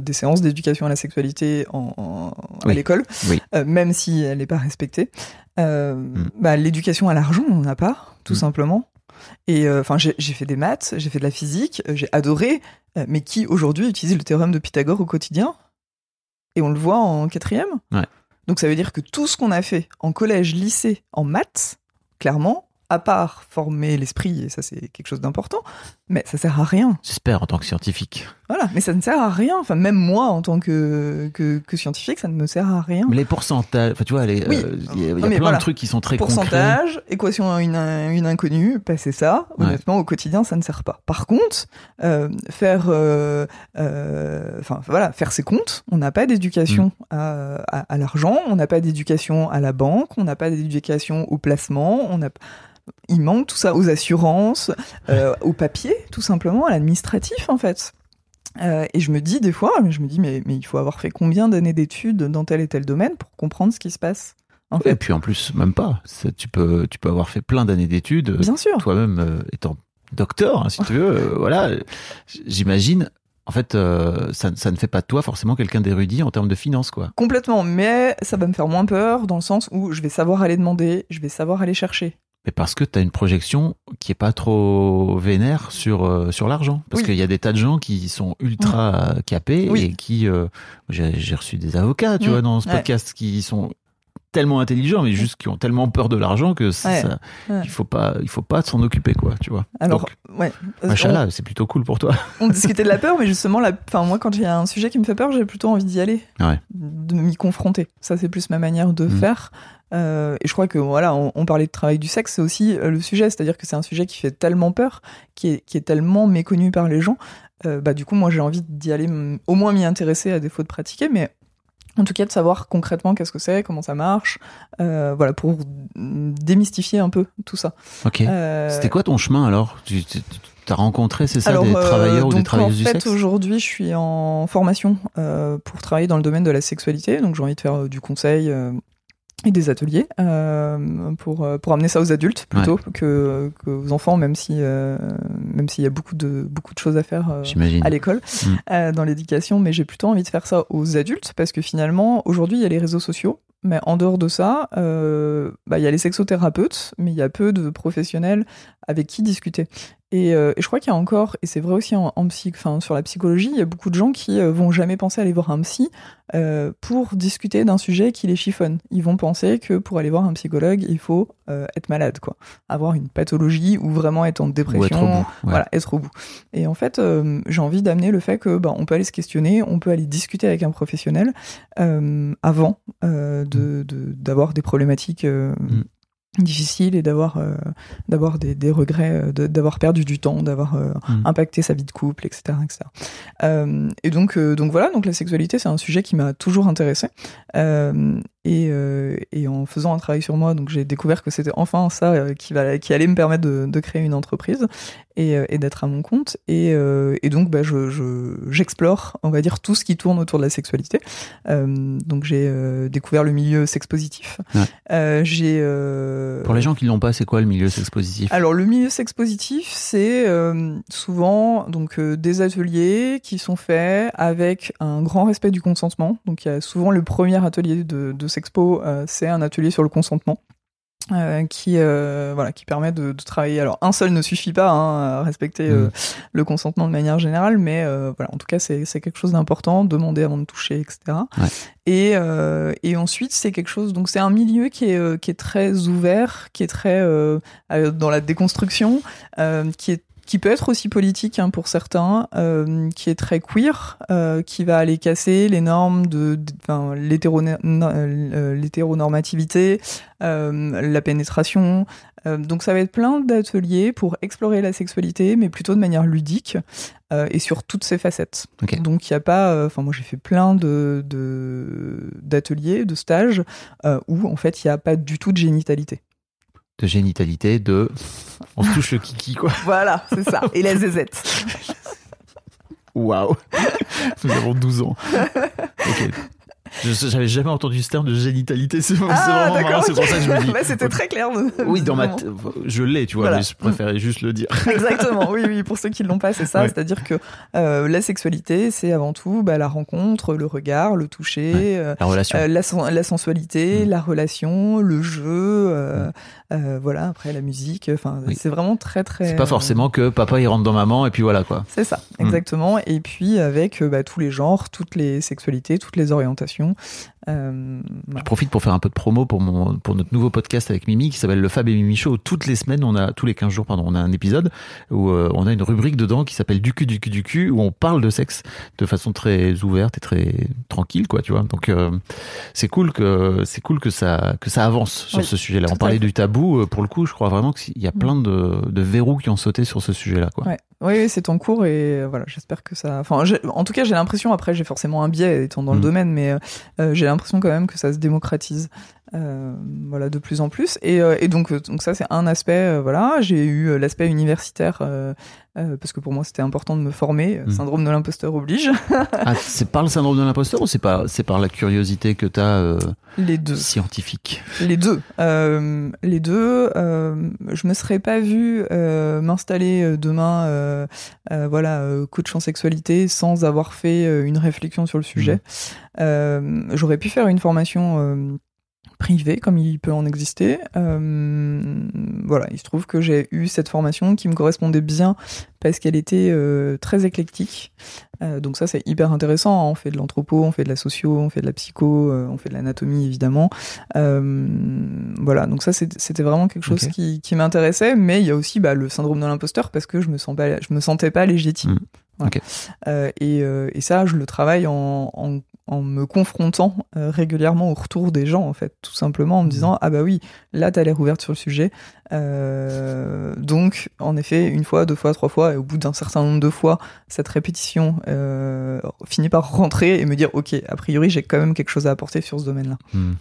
des séances d'éducation à la sexualité en, en- à l'école, Oui. même si elle n'est pas respectée. Euh, Mm. bah, l'éducation à l'argent, on n'en a pas, tout Mm. simplement. Et enfin, j'ai j'ai fait des maths, j'ai fait de la physique, euh, j'ai adoré. euh, mais qui aujourd'hui utilise le théorème de Pythagore au quotidien? Et on le voit en quatrième? Ouais. Donc ça veut dire que tout ce qu'on a fait en collège, lycée, en maths, clairement, à part former l'esprit, et ça c'est quelque chose d'important, mais ça sert à rien. J'espère en tant que scientifique. Voilà, mais ça ne sert à rien. Enfin, même moi, en tant que, que, que scientifique, ça ne me sert à rien. Mais les pourcentages, enfin tu vois, Oui. euh, il y a, y plein voilà. de trucs qui sont très concrets. Pourcentage, équation à une, une inconnue, bah, c'est ça. Ouais. Honnêtement, au quotidien, ça ne sert pas. Par contre, euh, faire, euh, enfin voilà, faire ses comptes. On n'a pas d'éducation Mm. à, à, à l'argent, on n'a pas d'éducation à la banque, on n'a pas d'éducation au placement, on a il manque tout ça aux assurances, euh, au papier, tout simplement, à l'administratif en fait. Euh, et je me dis des fois, je me dis mais, mais il faut avoir fait combien d'années d'études dans tel et tel domaine pour comprendre ce qui se passe. En Et fait, puis en plus, même pas. Tu peux, tu peux avoir fait plein d'années d'études, bien sûr. toi-même euh, étant docteur, hein, si tu veux. euh, voilà, j'imagine. En fait, euh, ça, ça ne fait pas de toi forcément quelqu'un d'érudit en termes de finances, quoi. Complètement, mais ça va me faire moins peur dans le sens où je vais savoir aller demander, je vais savoir aller chercher. Mais parce que tu as une projection qui est pas trop vénère sur euh, sur l'argent. Parce Oui. qu'il y a des tas de gens qui sont ultra capés Oui. et qui. euh, J'ai reçu des avocats, tu Mm. vois, dans ce podcast qui sont tellement intelligents, mais juste qui ont tellement peur de l'argent que ça, Ouais. ça- Ouais. il faut pas il faut pas s'en occuper, quoi, tu vois. Alors, Donc, ouais. machallah, c'est plutôt cool pour toi. On, discutait de la peur, mais justement, la, enfin, moi, quand il y a un sujet qui me fait peur, j'ai plutôt envie d'y aller, Ouais. de m'y confronter. Ça, c'est plus ma manière de Mm. faire. Euh, et je crois que voilà, on, on parlait de travail du sexe, c'est aussi euh, le sujet, c'est-à-dire que c'est un sujet qui fait tellement peur, qui est, qui est tellement méconnu par les gens. Euh, bah, du coup, moi, j'ai envie d'y aller, au moins m'y intéresser à défaut de pratiquer, mais en tout cas de savoir concrètement qu'est-ce que c'est, comment ça marche, euh, voilà, pour démystifier un peu tout ça. Ok. Euh, C'était quoi ton chemin alors? Tu as rencontré, c'est ça, alors, des euh, travailleurs ou des travailleuses en du fait, sexe? aujourd'hui, je suis en formation euh, pour travailler dans le domaine de la sexualité. Donc, j'ai envie de faire euh, du conseil et des ateliers pour, pour amener ça aux adultes plutôt que, que aux enfants, même si même s'il y a beaucoup de, beaucoup de choses à faire euh, à l'école, Mm. euh, dans l'éducation, mais j'ai plutôt envie de faire ça aux adultes parce que finalement, aujourd'hui, il y a les réseaux sociaux. Mais en dehors de ça, euh, bah, il y a les sexothérapeutes, mais il y a peu de professionnels avec qui discuter. Et, euh, et je crois qu'il y a encore, et c'est vrai aussi en, en psy, enfin, sur la psychologie, il y a beaucoup de gens qui euh, vont jamais penser à aller voir un psy euh, pour discuter d'un sujet qui les chiffonne. Ils vont penser que pour aller voir un psychologue, il faut euh, être malade, quoi, avoir une pathologie ou vraiment être en dépression, Ou être au bout. ouais. voilà, être au bout. Et en fait, j'ai envie d'amener le fait que bah, on peut aller se questionner, on peut aller discuter avec un professionnel avant de- d'avoir des problématiques Mm. Difficiles et d'avoir euh, d'avoir des, des regrets, euh, de- d'avoir perdu du temps, d'avoir euh, Mm. impacté sa vie de couple, etc., etc. Euh, et donc euh, donc voilà, donc la sexualité c'est un sujet qui m'a toujours intéressé. Et, euh, et en faisant un travail sur moi, donc j'ai découvert que c'était enfin ça euh, qui, va, qui allait me permettre de, de créer une entreprise et, euh, et d'être à mon compte. Et, euh, et donc, bah, je, je, j'explore, on va dire, tout ce qui tourne autour de la sexualité. Euh, donc, j'ai euh, découvert le milieu sex positif. Ouais. Euh, j'ai euh, Pour les gens qui l'ont pas, c'est quoi le milieu sex positif alors le milieu sex positif, c'est euh, souvent donc euh, des ateliers qui sont faits avec un grand respect du consentement. Donc il y a souvent le premier atelier de, de Sexpo, euh, c'est un atelier sur le consentement. euh, qui euh, voilà qui permet de, de travailler alors un seul ne suffit pas hein, à respecter euh, Mm. le consentement de manière générale mais voilà en tout cas c'est c'est quelque chose d'important demander avant de toucher etc Ouais. et et ensuite c'est quelque chose donc c'est un milieu qui est qui est très ouvert qui est très dans la déconstruction, qui est qui peut être aussi politique hein, pour certains, euh, qui est très queer, euh, qui va aller casser les normes de, de- enfin, euh, l'hétéronormativité, la pénétration. Donc ça va être plein d'ateliers pour explorer la sexualité, mais plutôt de manière ludique et sur toutes ses facettes. Donc il y a pas, enfin moi j'ai fait plein de de- d'ateliers, de, stages où en fait il n'y a pas du tout de génitalité. De génitalité, de. On se touche le kiki, quoi. Voilà, c'est ça. Et la zézette. Waouh Nous avons 12 ans. Ok. J'avais jamais entendu ce terme de génitalité. C'est Ah, vraiment. C'est pour ça que je me dis. Bah, c'était très clair. Oui, dans ma, je l'ai, tu vois, Voilà. mais je préférais juste le dire. Exactement, oui, oui, pour ceux qui l'ont pas, c'est ça. Ouais. C'est-à-dire que euh, la sexualité, c'est avant tout bah, la rencontre, le regard, le toucher, euh, La relation. euh, la, sen- la sensualité, Mm. la relation, le jeu, euh, euh, voilà, après la musique. Enfin, Oui. c'est vraiment très, très. C'est pas forcément que papa il rentre dans maman et puis voilà quoi. C'est ça, Mm. exactement. Et puis avec bah, tous les genres, toutes les sexualités, toutes les orientations formation euh, Je profite pour faire un peu de promo pour mon pour notre nouveau podcast avec Mimi qui s'appelle le Fab et Mimi Show. Toutes les semaines, on a tous les 15 jours pardon, on a un épisode où euh, on a une rubrique dedans qui s'appelle du cul du cul du cul où on parle de sexe de façon très ouverte et très tranquille quoi, tu vois. Donc euh, c'est cool que c'est cool que ça que ça avance sur Oui, ce sujet-là. On parlait du tabou pour le coup, je crois vraiment qu'il y a Mm. plein de, de verrous qui ont sauté sur ce sujet-là quoi. Ouais. Oui, c'est en cours et voilà, j'espère que ça. Enfin, en tout cas, j'ai l'impression. Après, j'ai forcément un biais étant dans le Mm. domaine, mais j'ai l'impression quand même que ça se démocratise, euh, voilà, de plus en plus. Et, euh, donc, euh, donc ça, c'est un aspect. voilà, j'ai eu l'aspect universitaire euh, euh, parce que pour moi, c'était important de me former. Mm. Syndrome de l'imposteur oblige. Ah, c'est par le syndrome de l'imposteur ou c'est par la curiosité que tu as Les deux. scientifique Les deux. Euh, les deux. Euh, je me serais pas vue euh, m'installer euh, demain, euh, euh, voilà, euh, coach en sexualité, sans avoir fait euh, une réflexion sur le sujet. Euh, J'aurais pu faire une formation privée, comme il peut en exister. Euh, voilà, il se trouve que j'ai eu cette formation qui me correspondait bien parce qu'elle était euh, très éclectique. Euh, donc ça, c'est hyper intéressant. On fait de l'anthropo, on fait de la socio, on fait de la psycho, euh, on fait de l'anatomie, évidemment. Euh, voilà, donc ça, c'était vraiment quelque chose qui, qui m'intéressait. Mais il y a aussi bah, le syndrome de l'imposteur parce que je me, sens pas, je me sentais pas légitime. Mm. Voilà. Euh, et, euh, et ça, je le travaille en, en, en me confrontant euh, régulièrement au retour des gens, en fait, tout simplement en me disant ah bah oui, là t'as l'air ouverte sur le sujet. Donc, en effet, une fois, deux fois, trois fois, et au bout d'un certain nombre de fois, cette répétition finit par rentrer et me dire ok, a priori, j'ai quand même quelque chose à apporter sur ce domaine-là. Hmm.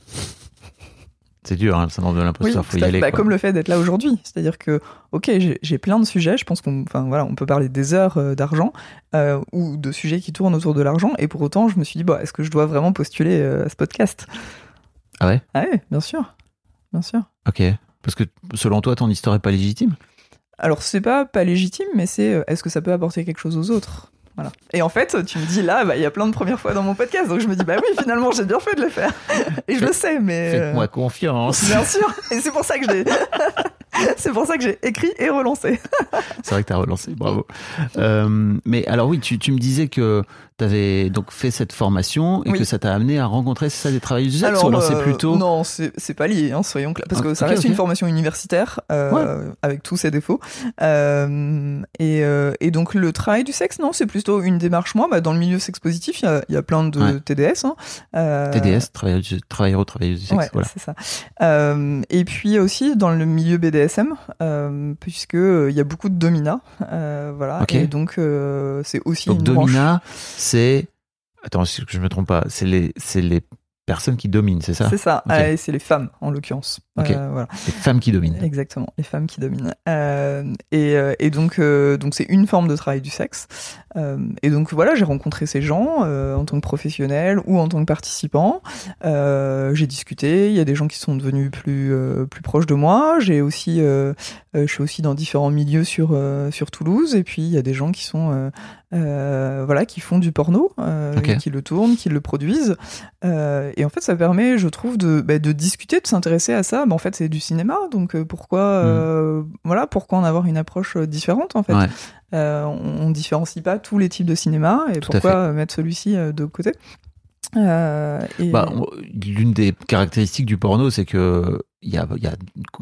C'est dur, hein, le syndrome de Oui, l'imposteur, faut tout y aller. Bah, comme le fait d'être là aujourd'hui. C'est-à-dire que, ok, j'ai plein de sujets, je pense qu'on enfin, voilà, on peut parler des heures euh, d'argent euh, ou de sujets qui tournent autour de l'argent, et pour autant, je me suis dit, bah, est-ce que je dois vraiment postuler euh, à ce podcast? Ah ouais? Ah ouais, bien sûr. Bien sûr. Ok. Parce que selon toi, ton histoire est pas légitime? Alors, c'est pas pas légitime, mais c'est est-ce que ça peut apporter quelque chose aux autres? Voilà. Et en fait, tu me dis là, bah, il y a plein de premières fois dans mon podcast, donc je me dis, bah oui, finalement, j'ai bien fait de le faire. Et je le sais, mais. euh, Faites-moi confiance. Bien sûr, et c'est pour ça que j'ai. c'est pour ça que j'ai écrit et relancé. C'est vrai que tu as relancé, bravo. Euh, mais alors oui, tu, tu me disais que tu avais donc fait cette formation et Oui. que ça t'a amené à rencontrer ça des travailleurs du sexe alors c'est euh, plutôt Non, c'est pas lié, hein, soyons clairs. Parce Ah, que ça reste une formation universitaire, euh, avec tous ses défauts. Euh, et, euh, et donc, le travail du sexe, non, c'est plutôt une démarche. Moi, bah, dans le milieu sexe positif, il y a, il y a plein de Ouais. TDS. Hein, euh, TDS, travailleur, du- travailleur du sexe, Ouais, voilà. c'est ça. Et puis aussi dans le milieu BDSM, puisque il y a beaucoup de domina, voilà. Et donc c'est aussi Donc une branche. C'est attends, si je me trompe pas, c'est les les personnes qui dominent, c'est ça C'est ça. C'est les femmes en l'occurrence. Euh, voilà. Les femmes qui dominent. Exactement, les femmes qui dominent. Euh, et, euh, et donc, donc c'est une forme de travail du sexe. Et donc voilà, j'ai rencontré ces gens en tant que professionnel ou en tant que participant. J'ai discuté. Il y a des gens qui sont devenus plus plus proches de moi. J'ai aussi, je suis aussi dans différents milieux sur sur Toulouse. Et puis il y a des gens qui sont euh, voilà qui font du porno, euh, qui le tournent, qui le produisent. Euh, et en fait, ça permet, je trouve, de, bah, de discuter, de s'intéresser à ça. Bah, en fait, c'est du cinéma, donc pourquoi, euh, voilà, pourquoi en avoir une approche différente en fait? Ouais. On, on différencie pas tous les types de cinéma et Tout pourquoi mettre celui-ci de côté? Et- Bah, l'une des caractéristiques du porno, c'est que il y a, il y a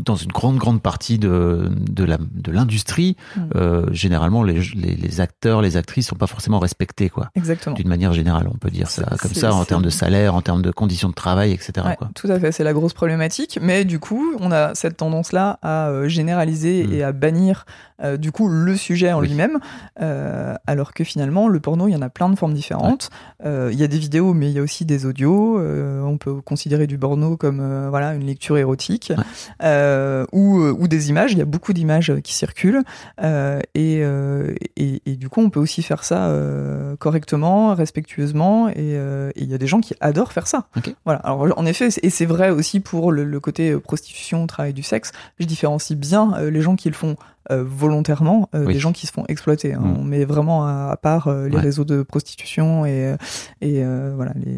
dans une grande grande partie de de l'industrie, Mm. euh, généralement les, les les acteurs, les actrices sont pas forcément respectés quoi. Exactement. D'une manière générale, on peut dire ça comme ça en termes de salaire, en termes de conditions de travail, etc. Ouais, quoi. tout à fait, c'est la grosse problématique. Mais du coup, on a cette tendance-là à euh, généraliser Mm. et à bannir euh, du coup le sujet en Oui. lui-même, euh, alors que finalement le porno, il y en a plein de formes différentes. Il y a des vidéos, mais il y a aussi des audios. On peut considérer du porno comme voilà une lecture érotique euh, ou, euh, ou des images. Il y a beaucoup d'images qui circulent euh, et, et, et du coup, on peut aussi faire ça correctement, respectueusement. Et il y a des gens qui adorent faire ça. Voilà. Alors en effet, et c'est vrai aussi pour le, le côté prostitution, travail du sexe. Je différencie bien les gens qui le font euh, volontairement euh, Oui. des gens qui se font exploiter. hein. Mm. On met vraiment à, à part euh, les Ouais. réseaux de prostitution et, et voilà les,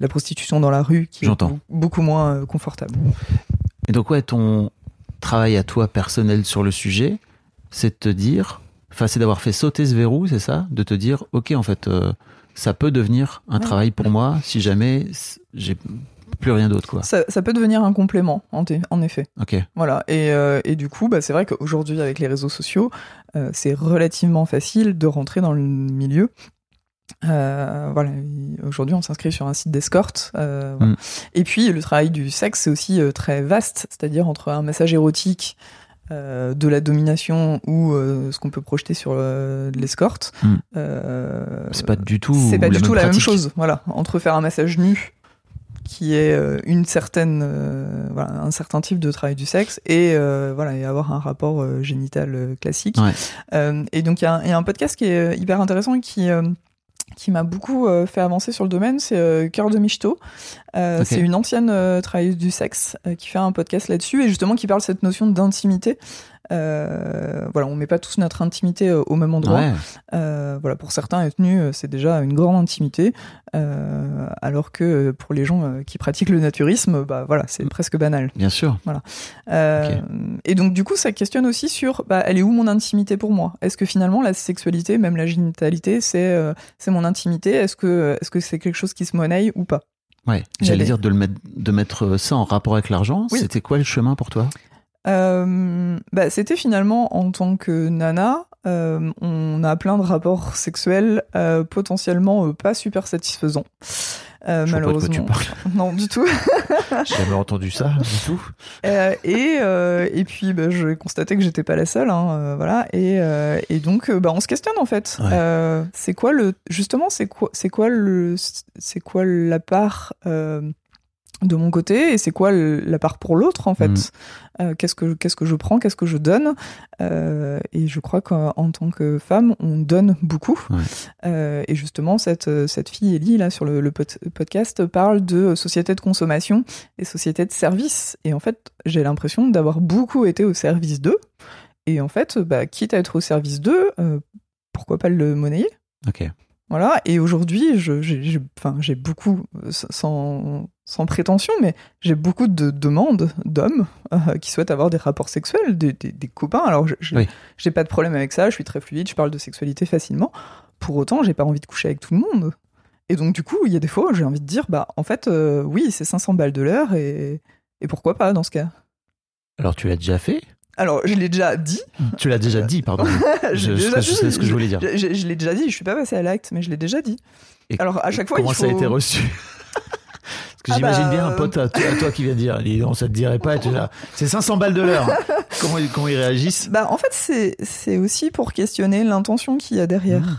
la prostitution dans la rue qui est beaucoup moins confortable. Et donc, ouais, ton travail à toi personnel sur le sujet, c'est de te dire, enfin, c'est d'avoir fait sauter ce verrou, c'est ça? De te dire, ok, en fait, ça peut devenir un Ouais. travail pour moi si jamais j'ai plus rien d'autre, quoi. Ça, ça peut devenir un complément, en, en effet. Ok. Voilà. Et, euh, et du coup, bah, c'est vrai qu'aujourd'hui, avec les réseaux sociaux, euh, c'est relativement facile de rentrer dans le milieu. Euh, voilà. Aujourd'hui, on s'inscrit sur un site d'escorte. euh, voilà. Mm. Et puis, le travail du sexe, c'est aussi euh, très vaste, c'est-à-dire entre un massage érotique. de la domination ou ce qu'on peut projeter sur l'escorte. Mm. C'est pas du tout. c'est pas la du tout la même chose. Voilà, entre faire un massage nu, qui est euh, une certaine, euh, voilà, un certain type de travail du sexe, et euh, voilà, et avoir un rapport euh, génital classique. Ouais. Et donc il y, a un- il y a un podcast qui est hyper intéressant et qui qui m'a beaucoup fait avancer sur le domaine, c'est Cœur de Michto. C'est une ancienne travailleuse du sexe qui fait un podcast là-dessus et justement qui parle de cette notion d'intimité. Euh, voilà, on met pas tous notre intimité euh, au même endroit. Ouais. Euh, voilà, pour certains, être nu, c'est déjà une grande intimité, alors que pour les gens qui pratiquent le naturisme, bah voilà, c'est Mm. presque banal. Bien sûr. Euh, Et donc du coup, ça questionne aussi sur, bah, elle est où mon intimité pour moi? Est-ce que finalement la sexualité, même la génitalité, c'est c'est mon intimité? Est-ce que est-ce que c'est quelque chose qui se monnaie ou pas? Ouais. J'allais dire de le mettre, de mettre ça en rapport avec l'argent. Oui. C'était quoi le chemin pour toi? Euh, bah, c'était finalement en tant que nana, euh, on a plein de rapports sexuels euh, potentiellement pas super satisfaisants. Je vois pas de quoi tu malheureusement, parles. non du tout. J'ai jamais entendu ça du tout. Et et puis bah, j'ai constaté que j'étais pas la seule, hein, voilà. Et, et donc bah, on se questionne en fait. Ouais. C'est quoi le justement c'est quoi c'est quoi le c'est quoi la part de mon côté et c'est quoi le- la part pour l'autre en fait. Mm. Euh, qu'est-ce que qu'est-ce que je prends, qu'est-ce que je donne. Euh, et je crois qu'en tant que femme, on donne beaucoup. Ouais. Euh, et justement, cette cette fille Ellie là sur le, le pod- podcast parle de société de consommation et société de service. Et en fait, j'ai l'impression d'avoir beaucoup été au service d'eux. Et en fait, bah, quitte à être au service d'eux, pourquoi pas le monnayer? Ok. voilà, et aujourd'hui, je- j'ai j'ai- enfin, j'ai beaucoup, sans, sans prétention, mais j'ai beaucoup de demandes d'hommes euh, qui souhaitent avoir des rapports sexuels, des, des- des copains. Alors, je- je- Oui. j'ai pas de problème avec ça, je suis très fluide, je parle de sexualité facilement. Pour autant, j'ai pas envie de coucher avec tout le monde. Et donc, du coup, il y a des fois où j'ai envie de dire, bah, en fait, euh, oui, c'est 500 balles de l'heure, et, et pourquoi pas dans ce cas Alors tu l'as déjà fait? Alors, je l'ai déjà dit. Tu l'as déjà dit, pardon. Je sais ce que je voulais dire. Je l'ai déjà dit, je suis pas passé à l'acte, mais je l'ai déjà dit. Et Alors, à chaque fois, comment il faut... ça a été reçu? Parce que Ah j'imagine bah, bien un euh, pote à, toi- à toi qui vient dire, Allez, non, ça te dirait pas, c'est 500 balles de l'heure. comment, ils- comment ils réagissent? Bah, en fait, c'est aussi pour questionner l'intention qu'il y a derrière. Mmh.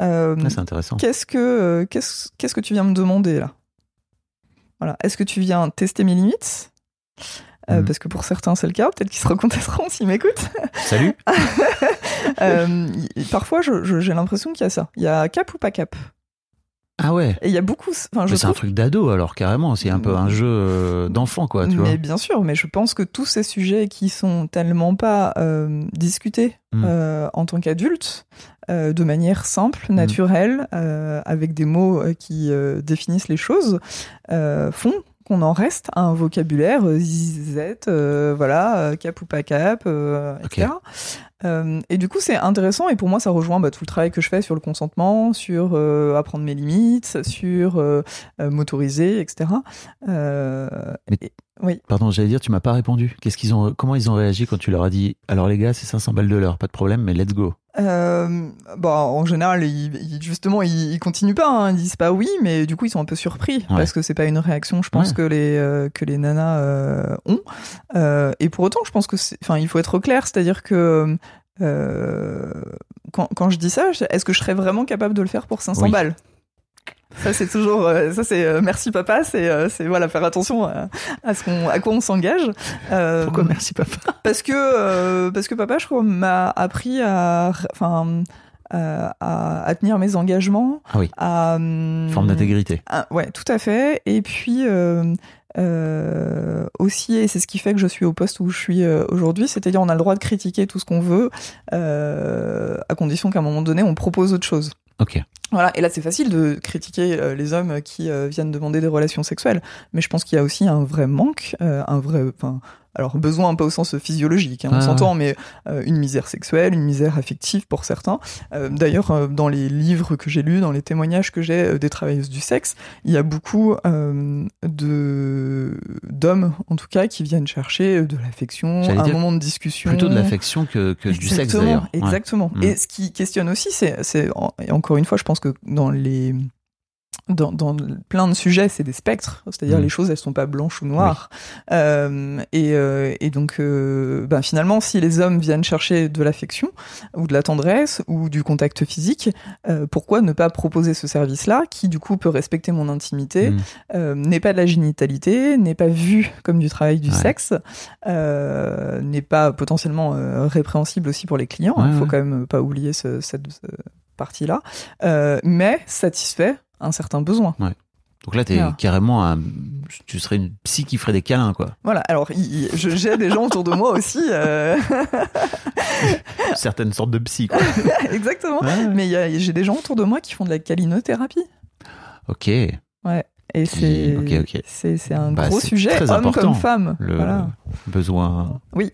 Euh, Ah, c'est intéressant. qu'est-ce que euh, qu'est-ce qu'est-ce que tu viens me demander là? Voilà. Est-ce que tu viens tester mes limites? Euh, Mhm. Parce que pour certains c'est le cas. Peut-être qu'ils se recontesteront s'ils m'écoutent. Salut Euh, parfois, j'ai l'impression qu'il y a ça. Il y a cap ou pas cap? Ah ouais Et il y a beaucoup. Enfin, C'est un truc d'ado alors carrément, c'est un peu un jeu euh, d'enfant quoi, tu vois. mais bien sûr, mais je pense que tous ces sujets qui sont tellement pas euh, discutés Mm. euh, en tant qu'adultes, euh, de manière simple, Mm. naturelle, avec des mots qui définissent les choses, font qu'on en reste à un vocabulaire euh, zizette, euh, voilà, euh, cap ou pas cap, euh, etc. Et du coup, c'est intéressant et pour moi, ça rejoint bah, tout le travail que je fais sur le consentement, sur apprendre mes limites, sur m'autoriser, etc. Mais- et- oui. Pardon, j'allais dire, tu m'as pas répondu. Qu'est-ce qu'ils ont, comment ils ont réagi quand tu leur as dit, alors les gars, c'est 500 balles de l'heure, pas de problème, mais let's go. Euh, bah, en général, ils, ils- justement, ils, ils continuent pas, hein, ils disent pas oui, mais du coup, ils sont un peu surpris Ouais. parce que c'est pas une réaction, je pense, Ouais. que les euh, que les nanas euh, ont. Euh, et pour autant, je pense que, c'est- enfin, il faut être clair, c'est-à-dire que euh, quand, quand je dis ça, est-ce que je serais vraiment capable de le faire pour 500 Oui. balles? Ça c'est toujours, euh, ça c'est euh, merci papa, c'est euh, c'est voilà faire attention à, à ce qu'on à quoi on s'engage. Euh, Pourquoi merci papa? Parce que euh, parce que papa, je crois, m'a appris à enfin à, tenir mes engagements. Ah oui. À hum, Forme d'intégrité. ouais, tout à fait. Et puis euh, euh, aussi, et c'est ce qui fait que je suis au poste où je suis aujourd'hui, c'est-à-dire on a le droit de critiquer tout ce qu'on veut, euh, à condition qu'à un moment donné on propose autre chose. Ok. Voilà, et là c'est facile de critiquer euh, les hommes qui euh, viennent demander des relations sexuelles, mais je pense qu'il y a aussi un vrai manque, euh, un vrai, alors besoin un peu au sens physiologique, hein, on Ah, s'entend, mais euh, une misère sexuelle, une misère affective pour certains. Euh, D'ailleurs, euh, dans les livres que j'ai lus, dans les témoignages que j'ai des travailleuses du sexe, il y a beaucoup de d'hommes, en tout cas, qui viennent chercher de l'affection, un moment de discussion, Plutôt de l'affection que, que du sexe Exactement, d'ailleurs. Exactement. Mm. Et ce qui questionne aussi, c'est, encore une fois, je pense que dans les dans, dans plein de sujets, c'est des spectres, c'est-à-dire Mm. les choses, elles sont pas blanches ou noires. Euh, et, euh, et donc, euh, ben, finalement, si les hommes viennent chercher de l'affection ou de la tendresse ou du contact physique, pourquoi ne pas proposer ce service-là, qui du coup peut respecter mon intimité, Mm. euh, n'est pas de la génitalité, n'est pas vu comme du travail du Ouais. sexe, n'est pas potentiellement répréhensible aussi pour les clients. Il Ouais, faut ouais. quand même pas oublier ce- cette, ce partie-là, mais satisfait un certain besoin. Donc là, Ah. carrément un... Tu serais une psy qui ferait des câlins, quoi. Voilà. Alors, j'ai des gens autour de moi aussi, euh, Certaines sortes de psy, quoi. exactement. Ouais. Mais il y a- j'ai des gens autour de moi qui font de la calinothérapie. Ok. Et c'est Ok, ok. c'est un Bah, gros sujet, très homme important, comme femme. Le Voilà, besoin Oui.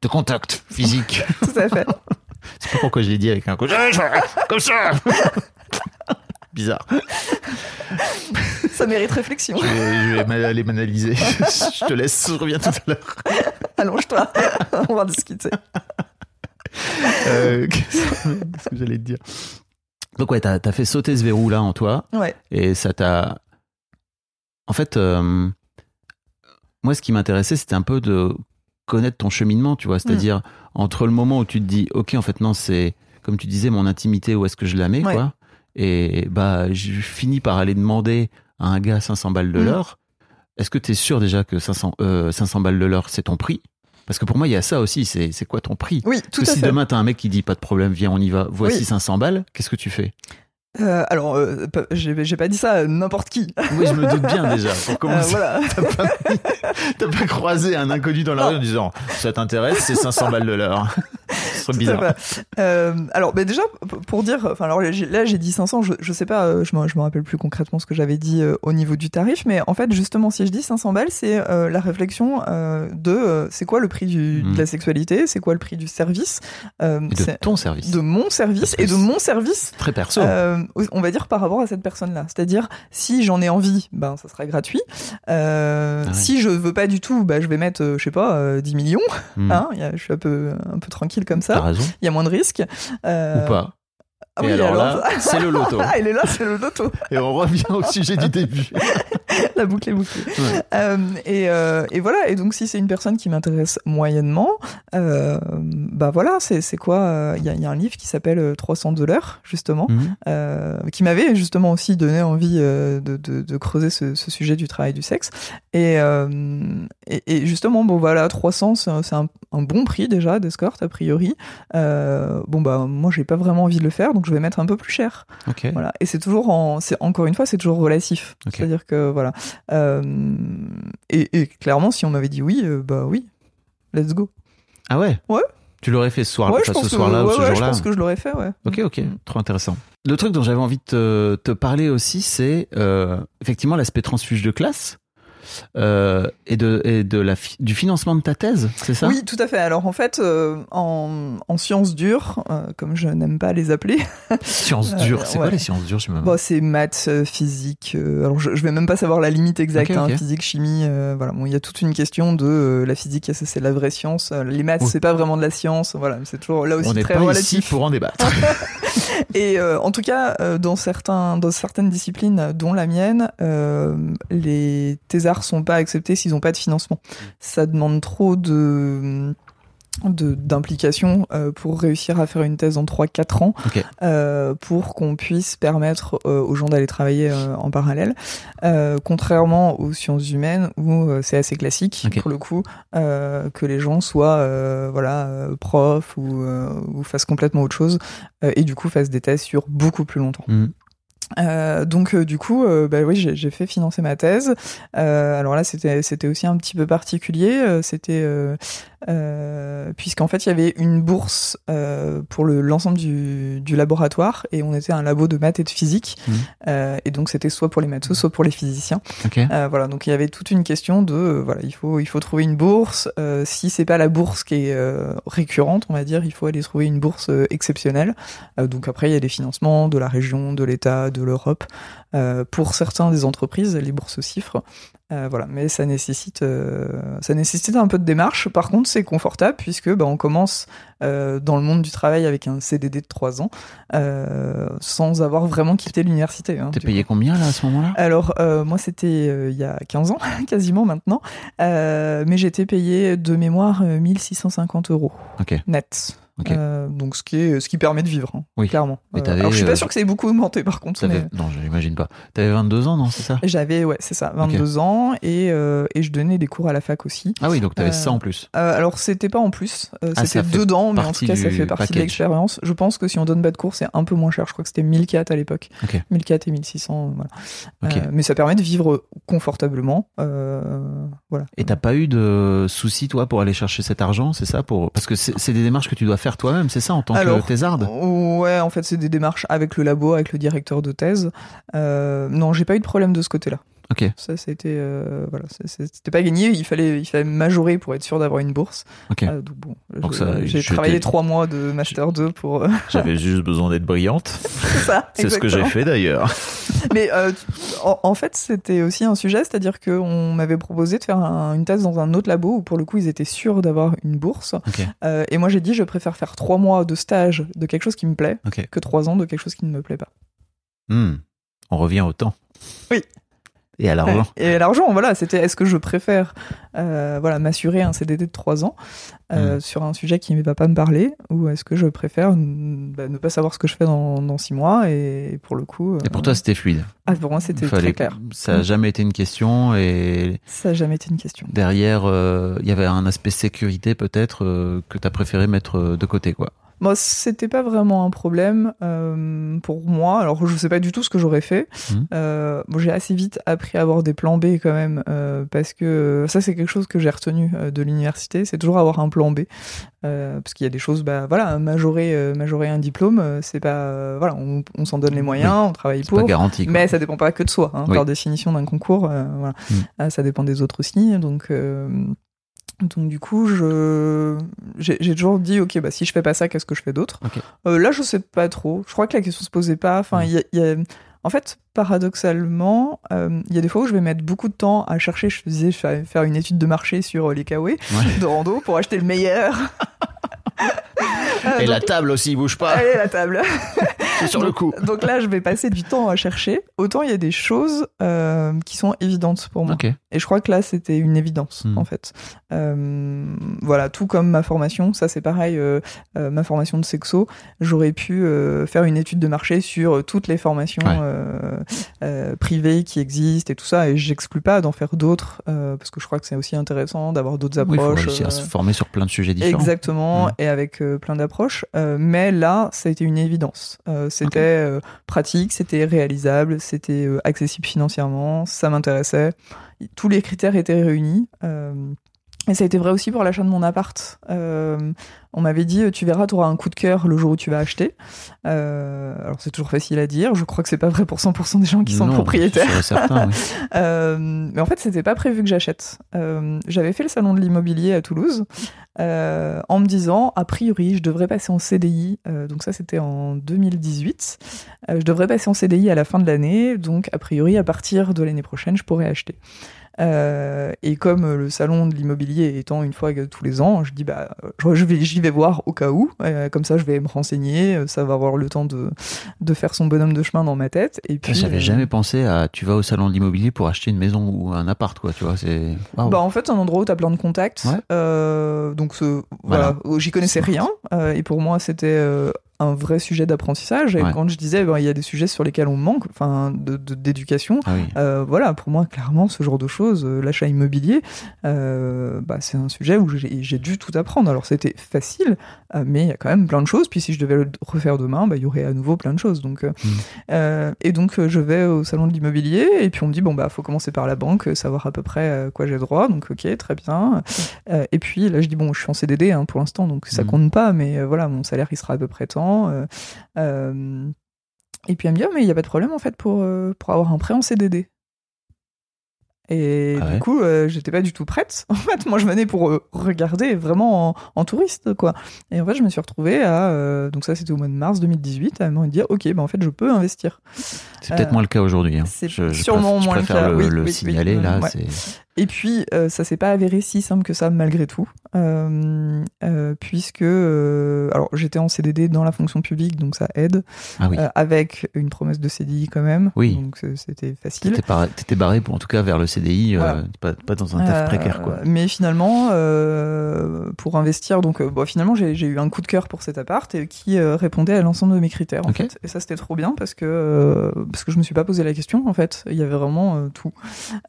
de contact physique. tout à fait. C'est pas pourquoi je l'ai dit avec un coup. Comme ça Bizarre. Ça mérite réflexion. Je vais, je vais mal- aller m'analyser. je te laisse, je reviens tout à l'heure. Allonge-toi, on va discuter. Euh, Qu'est-ce que j'allais te dire? Donc ouais, t'as as fait sauter ce verrou là en toi Ouais. et ça t'a. En fait, euh, moi, ce qui m'intéressait, c'était un peu de connaître ton cheminement, tu vois, c'est-à-dire entre le moment où tu te dis, ok, en fait, non, c'est comme tu disais, mon intimité, où est-ce que je la mets, Ouais. quoi. Et bah, je finis par aller demander à un gars 500 balles de Mhm. l'heure. Est-ce que tu es sûr déjà que 500, euh, 500 balles de l'heure, c'est ton prix? Parce que pour moi, il y a ça aussi, c'est c'est quoi ton prix? Oui, tout Parce que à si fait. demain t'as un mec qui dit pas de problème, viens, on y va, voici Oui. 500 balles, qu'est-ce que tu fais? Euh, alors, euh, j'ai pas dit ça à n'importe qui. Oui, je me doute bien déjà. Pour Euh, commencer, voilà. t'as pas, croisé un inconnu dans la rue en disant ça t'intéresse, c'est 500 balles de l'heure. Ce serait Tout à bizarre. Euh, alors, bah, déjà, pour dire, enfin, alors là j'ai dit 500, je, je sais pas, euh, je me, rappelle plus concrètement ce que j'avais dit euh, au niveau du tarif, mais en fait, justement, si je dis 500 balles, c'est euh, la réflexion euh, de euh, c'est quoi le prix du, de la sexualité, c'est quoi le prix du service, euh, de c'est- ton service. de mon service et de c'est- mon service Très perso. Euh, on va dire par rapport à cette personne-là. C'est-à-dire, si j'en ai envie, ben ça sera gratuit. Euh, Ah ouais. Si je veux pas du tout, ben, je vais mettre, euh, je sais pas, euh, 10 millions. Hmm. Hein, je suis un peu, un peu tranquille comme ça. Il y a moins de risques. Euh, Ou pas. ah Et oui, alors, là, alors- c'est le loto. Là, c'est le loto. Et on revient au sujet du début. La boucle est bouclée. Ouais. Euh, et, euh, et voilà. Et donc, si c'est une personne qui m'intéresse moyennement, euh, bah voilà, c'est quoi euh, Il y, a, il y a un livre qui s'appelle euh, 300 dollars, justement. Mhm. qui m'avait justement aussi donné envie de, de- de creuser ce, ce sujet du travail du sexe. Et, et, et justement, bon voilà, 300, c'est un, bon prix déjà d'escorte a priori. Bon bah moi j'ai pas vraiment envie de le faire, donc je vais mettre un peu plus cher. Ok. Voilà. Et c'est toujours en, encore une fois, c'est toujours relatif. C'est-à-dire que voilà. Euh, et, et clairement, si on m'avait dit oui, euh, bah oui, let's go. Ah ouais? Ouais. Tu l'aurais fait ce soir, ouais, enfin, je pense ce soir-là ou ouais, ce ouais, je pense que je l'aurais fait, ouais. Ok, ok, Mm. trop intéressant. Le truc dont j'avais envie de te, te parler aussi, c'est euh, effectivement l'aspect transfuge de classe euh, et, de, et de la fi- du financement de ta thèse, c'est ça? Oui, tout à fait. Alors en fait, euh, en, en sciences dures, euh, comme je n'aime pas les appeler, Sciences dures, c'est quoi ouais. les sciences dures bon, c'est maths, physique. alors je, je vais même pas savoir la limite exacte. Hein, physique, chimie. voilà. Bon, il y a toute une question de la physique. C'est la vraie science? Les maths, Oui. c'est pas vraiment de la science. Voilà, c'est toujours là aussi On n'est très pas relatif. ici pour en débattre. Et en tout cas, dans certains, dans certaines disciplines, dont la mienne, les thésards sont pas acceptés s'ils n'ont pas de financement. Ça demande trop de d'implication euh, pour réussir à faire une thèse en 3-4 ans euh, pour qu'on puisse permettre euh, aux gens d'aller travailler en parallèle contrairement aux sciences humaines où c'est assez classique pour le coup que les gens soient voilà profs ou, ou fassent complètement autre chose et du coup fassent des thèses sur beaucoup plus longtemps Mhm. Euh, donc euh, du coup, euh, bah oui, j'ai fait financer ma thèse. Euh, alors là, c'était c'était aussi un petit peu particulier. c'était euh, puisqu'en fait, il y avait une bourse euh, pour le l'ensemble du, du laboratoire et on était un labo de maths et de physique. Mhm. Euh, et donc c'était soit pour les matheux, soit pour les physiciens. Euh, voilà, donc il y avait toute une question de voilà, il faut il faut trouver une bourse. Euh, si c'est pas la bourse qui est euh, récurrente, on va dire, il faut aller trouver une bourse exceptionnelle. Euh, donc après, il y a des financements de la région, de l'État, de l'Europe. Euh, pour certains des entreprises, les bourses chiffres. Euh, voilà, mais ça nécessite euh, ça nécessite un peu de démarche. Par contre, c'est confortable puisque bah, on commence dans le monde du travail avec un CDD de 3 ans sans avoir vraiment quitté l'université. hein, T'es payé combien là à ce moment-là? Alors, moi, c'était il y a 15 ans, quasiment maintenant. Mais j'étais payé de mémoire euh, 1650 euros net. Euh, donc, ce qui, est, ce qui permet de vivre, hein, Oui. clairement. T'avais, alors, je suis euh, pas sûr que ça ait beaucoup augmenté, par contre. Mais- Non, j'imagine pas. T'avais 22 ans, non, c'est ça? J'avais, ouais, c'est ça, 22 ans. Et, euh, et je donnais des cours à la fac aussi. Ah oui, donc t'avais Euh, ça en plus. Euh, alors, c'était pas en plus, euh, Ah, c'était dedans, mais en tout cas, ça fait partie de l'expérience. Je pense que si on donne pas de cours, c'est un peu moins cher. Je crois que c'était 1004 à l'époque. Ok. 1004 et 1600, voilà. Euh, mais ça permet de vivre confortablement. euh, voilà. Et t'as pas eu de soucis, toi, pour aller chercher cet argent, c'est ça pour... Parce que c'est des démarches que tu dois faire toi-même, c'est ça, en tant Alors, que thésarde Ouais, en fait, c'est des démarches avec le labo, avec le directeur de thèse. Euh, non, j'ai pas eu de problème de ce côté-là. Ok. Ça, c'était euh, voilà, c'est- c'est- c'était pas gagné. Il fallait, il fallait majorer pour être sûr d'avoir une bourse. Ok. Euh, donc bon, Donc j'ai travaillé trois mois de master 2 pour euh, J'avais juste besoin d'être brillante. ça. exactement. fait d'ailleurs. Mais euh, en, en fait, c'était aussi un sujet, c'est-à-dire qu'on m'avait proposé de faire un- une thèse dans un autre labo où pour le coup ils étaient sûrs d'avoir une bourse. Ok. Euh, et moi j'ai dit je préfère faire trois mois de stage de quelque chose qui me plaît que trois ans de quelque chose qui ne me plaît pas. Hmm. On revient au temps. Oui. Et à l'argent. Et l'argent, voilà, c'était est-ce que je préfère euh, voilà m'assurer un CDD de trois ans euh, Mm. sur un sujet qui ne va pas me parler ou est-ce que je préfère bah, ne pas savoir ce que je fais dans, dans six mois et pour le coup. Et pour euh, toi, c'était fluide. ah, pour moi c'était très clair. Ça n'a jamais été une question et Ça n'a jamais été une question. derrière, il y avait un aspect sécurité peut-être que tu as préféré mettre de côté, quoi. Moi, c'était pas vraiment un problème euh, pour moi. Alors, je sais pas du tout ce que j'aurais fait. Mhm. Euh, bon, j'ai assez vite appris à avoir des plans B quand même, euh, parce que ça, c'est quelque chose que j'ai retenu de l'université. C'est toujours avoir un plan B, parce qu'il y a des choses, bah voilà, majorer, majorer un diplôme, c'est pas, voilà, on, on s'en donne les moyens, on travaille pour. pas garanti. quoi. Mais ça dépend pas que de soi, hein, Oui. par définition d'un concours. voilà. Mm. Ah, ça dépend des autres aussi. Donc, donc du coup, je j'ai toujours dit, ok, bah si je fais pas ça, qu'est-ce que je fais d'autre? Euh, Là, je sais pas trop. Je crois que la question se posait pas. Enfin, Mm. il y a- il y a- En fait, paradoxalement, euh, il y a des fois où je vais mettre beaucoup de temps à chercher, je disais, je vais faire une étude de marché sur les kawaii Ouais. de rando pour acheter le meilleur. Euh, Et la table aussi, bouge pas. Allez, la table. C'est sur le Donc- coup. Donc là, je vais passer du temps à chercher. Autant il y a des choses euh, qui sont évidentes pour moi. Et je crois que là, c'était une évidence, Hmm. en fait. Euh, voilà, tout comme ma formation, ça c'est pareil, euh, ma formation de sexo, j'aurais pu faire une étude de marché sur toutes les formations Ouais. privées qui existent et tout ça, et j'exclus pas d'en faire d'autres, parce que je crois que c'est aussi intéressant d'avoir d'autres Oui, il faut approches. à se former sur plein de sujets différents. Exactement, Mm. et avec plein d'approches. Mais là, ça a été une évidence. Euh, c'était euh, pratique, c'était réalisable, c'était euh, accessible financièrement, ça m'intéressait. Tous les critères étaient réunis. euh, et ça a été vrai aussi pour l'achat de mon appart. Euh, on m'avait dit, tu verras, tu auras un coup de cœur le jour où tu vas acheter. Euh, alors c'est toujours facile à dire. Je crois que c'est pas vrai pour 100% des gens qui sont propriétaires. certain, oui. Euh, mais en fait, c'était pas prévu que j'achète. Euh, J'avais fait le salon de l'immobilier à Toulouse euh, en me disant, a priori, je devrais passer en CDI. Euh, donc ça, c'était en 2018. Euh, je devrais passer en CDI à la fin de l'année. Donc a priori, à partir de l'année prochaine, je pourrais acheter. Euh, et comme euh, le salon de l'immobilier étant une fois tous les ans, je dis bah je, vais j'y vais voir au cas où. Euh, comme ça, je vais me renseigner. Ça va avoir le temps de de faire son bonhomme de chemin dans ma tête. Et puis J'avais euh, jamais pensé à tu vas au salon de l'immobilier pour acheter une maison ou un appart, quoi. Tu vois, c'est. Bah en fait, c'est un endroit où t'as plein de contacts. Ouais. Euh, donc ce, voilà, j'y connaissais rien. euh, et pour moi, c'était euh, un vrai sujet d'apprentissage. Et Ouais. quand je disais, ben, il y a des sujets sur lesquels on manque, enfin, de de- d'éducation. Ah oui. Euh, voilà, pour moi, clairement, ce genre de choses, euh, l'achat immobilier, euh, bah, c'est un sujet où j'ai dû tout apprendre. Alors, c'était facile, mais il y a quand même plein de choses. Puis, si je devais le refaire demain, bah, il y aurait à nouveau plein de choses. Donc, euh, Mm. euh, et donc, je vais au salon de l'immobilier, et puis on me dit, bon, bah, faut commencer par la banque, savoir à peu près euh, quoi j'ai droit. Donc, ok, très bien. Et puis, là, je dis, bon, je suis en CDD hein, pour l'instant, donc ça Mm. compte pas, mais voilà, mon salaire, il sera à peu près tant. Euh, euh, et puis elle me dit, Ah, mais il n'y a pas de problème en fait pour, euh, pour avoir un prêt en CDD. Et Ah du coup, euh, j'étais pas du tout prête. En fait, moi, je venais pour euh, regarder vraiment en, en touriste, quoi. Et en fait, je me suis retrouvée à. euh, donc, ça, c'était au mois de mars 2018, à me dire, OK, ben en fait, je peux investir. C'est peut-être moins le cas aujourd'hui. hein. c'est je sûrement je moins le cas, le, oui, le oui, signaler oui, là. ouais. Et puis, euh, ça s'est pas avéré si simple que ça, malgré tout. Euh, euh, puisque. euh, alors, j'étais en CDD dans la fonction publique, donc ça aide. ah oui. avec une promesse de CDI quand même. Oui. Donc, c'était facile. T'étais par- barré pour en tout cas vers le CDI, Voilà. pas, pas dans un taf précaire quoi. Mais finalement, pour investir, donc bon, finalement, j'ai eu un coup de cœur pour cet appart et qui répondait à l'ensemble de mes critères en fait. Et ça, c'était trop bien parce que parce que je me suis pas posé la question en fait. Il y avait vraiment tout.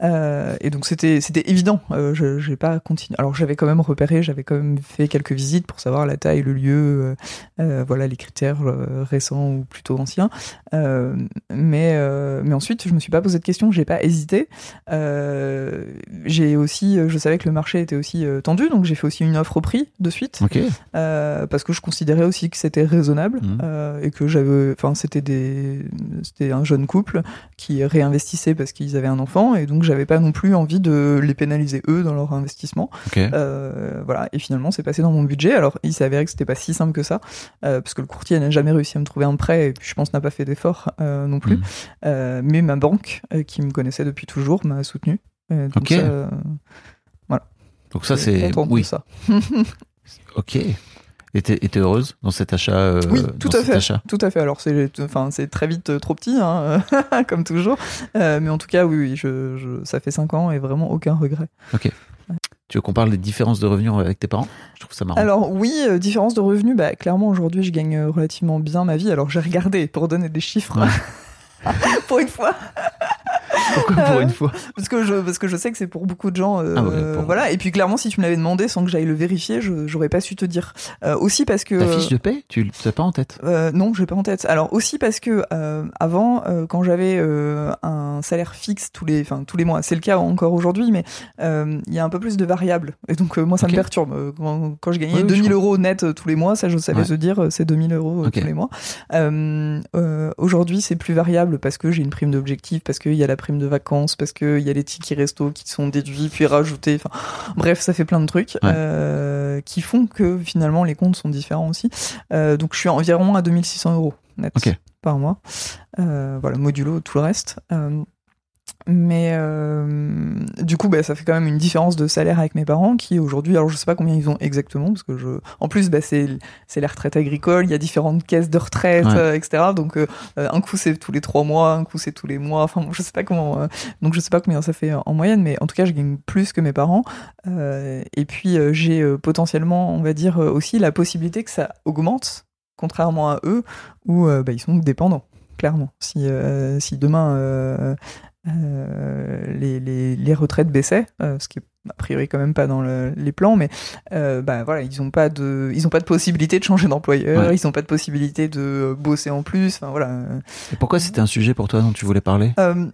Et donc c'était c'était évident. Euh, je j'ai pas continué. Alors j'avais quand même repéré, j'avais quand même fait quelques visites pour savoir la taille, le lieu, euh, euh, voilà les critères récents ou plutôt anciens. Mais mais ensuite, je me suis pas posé de questions, j'ai pas hésité. J'ai aussi, je savais que le marché était aussi tendu, donc j'ai fait aussi une offre au prix de suite, parce que je considérais aussi que c'était raisonnable euh, et que j'avais, enfin c'était des, c'était un jeune couple qui réinvestissait parce qu'ils avaient un enfant et donc j'avais pas non plus envie de les pénaliser eux dans leur investissement. Euh, voilà, et finalement, c'est passé dans mon budget. Alors, il s'est avéré que c'était pas si simple que ça, euh, parce que le courtier n'a jamais réussi à me trouver un prêt, et puis je pense n'a pas fait d'effort euh, non plus. Mm. Euh, mais ma banque, qui me connaissait depuis toujours, m'a soutenu. Donc ça, euh, Donc ça c'est oui. ça. Ok. T'es heureuse dans cet achat euh, Oui, tout à fait. achat? Tout à fait. Alors, c'est, enfin, c'est très vite euh, trop petit, hein, comme toujours. Euh, mais en tout cas, oui, oui, je, je- ça fait 5 ans et vraiment aucun regret. Tu veux qu'on parle des différences de revenus avec tes parents? Je trouve ça marrant. Alors oui, euh, différence de revenus, bah, clairement aujourd'hui je gagne relativement bien ma vie. Alors j'ai regardé pour donner des chiffres Ouais. pour une fois, Pourquoi pour euh, une fois parce que je parce que je sais que c'est pour beaucoup de gens. euh, Ah ouais, pour- Voilà. Et puis clairement si tu me l'avais demandé sans que j'aille le vérifier, je j'aurais pas su te dire. Euh, aussi parce que Ta fiche de paie, tu l'as pas en tête? euh, non, j'ai pas en tête. Alors aussi parce que euh, avant, euh, quand j'avais euh, un salaire fixe tous les, enfin tous les mois, c'est le cas encore aujourd'hui, mais euh, il y a un peu plus de variables. Et donc euh, moi, ça me perturbe. Euh, Quand, quand je gagnais Oui, oui, 2000 je euros net euh, tous les mois, ça je savais Ouais. se dire, euh, c'est 2000 euros euh, tous les mois. Euh, euh, aujourd'hui, c'est plus variable parce que j'ai une prime d'objectif, parce qu'il y a la prime de vacances, parce qu'il y a les tickets resto qui sont déduits puis rajoutés. Enfin, bref, ça fait plein de trucs Ouais. euh, qui font que finalement les comptes sont différents aussi. Euh, donc je suis environ à 2600 euros net par mois. Euh, voilà, modulo tout le reste. Mais euh, du coup, bah, ça fait quand même une différence de salaire avec mes parents qui aujourd'hui, alors je sais pas combien ils ont exactement parce que je, en plus, bah, c'est c'est les retraites agricoles, il y a différentes caisses de retraite, Ouais. euh, etc. Donc euh, un coup c'est tous les trois mois, un coup c'est tous les mois. Enfin, bon, je sais pas comment. donc je sais pas combien ça fait en moyenne, mais en tout cas, je gagne plus que mes parents. Et puis j'ai potentiellement, on va dire aussi la possibilité que ça augmente, contrairement à eux où bah, ils sont dépendants. Clairement, si si demain euh, les, les, les retraites baissaient, euh, ce qui est a priori quand même pas dans le- les plans, mais euh, bah voilà, ils ont pas de, ils ont pas de possibilité de changer d'employeur, Ouais. ils ont pas de possibilité de bosser en plus, enfin voilà. Et pourquoi c'était un sujet pour toi dont tu voulais parler? Euh,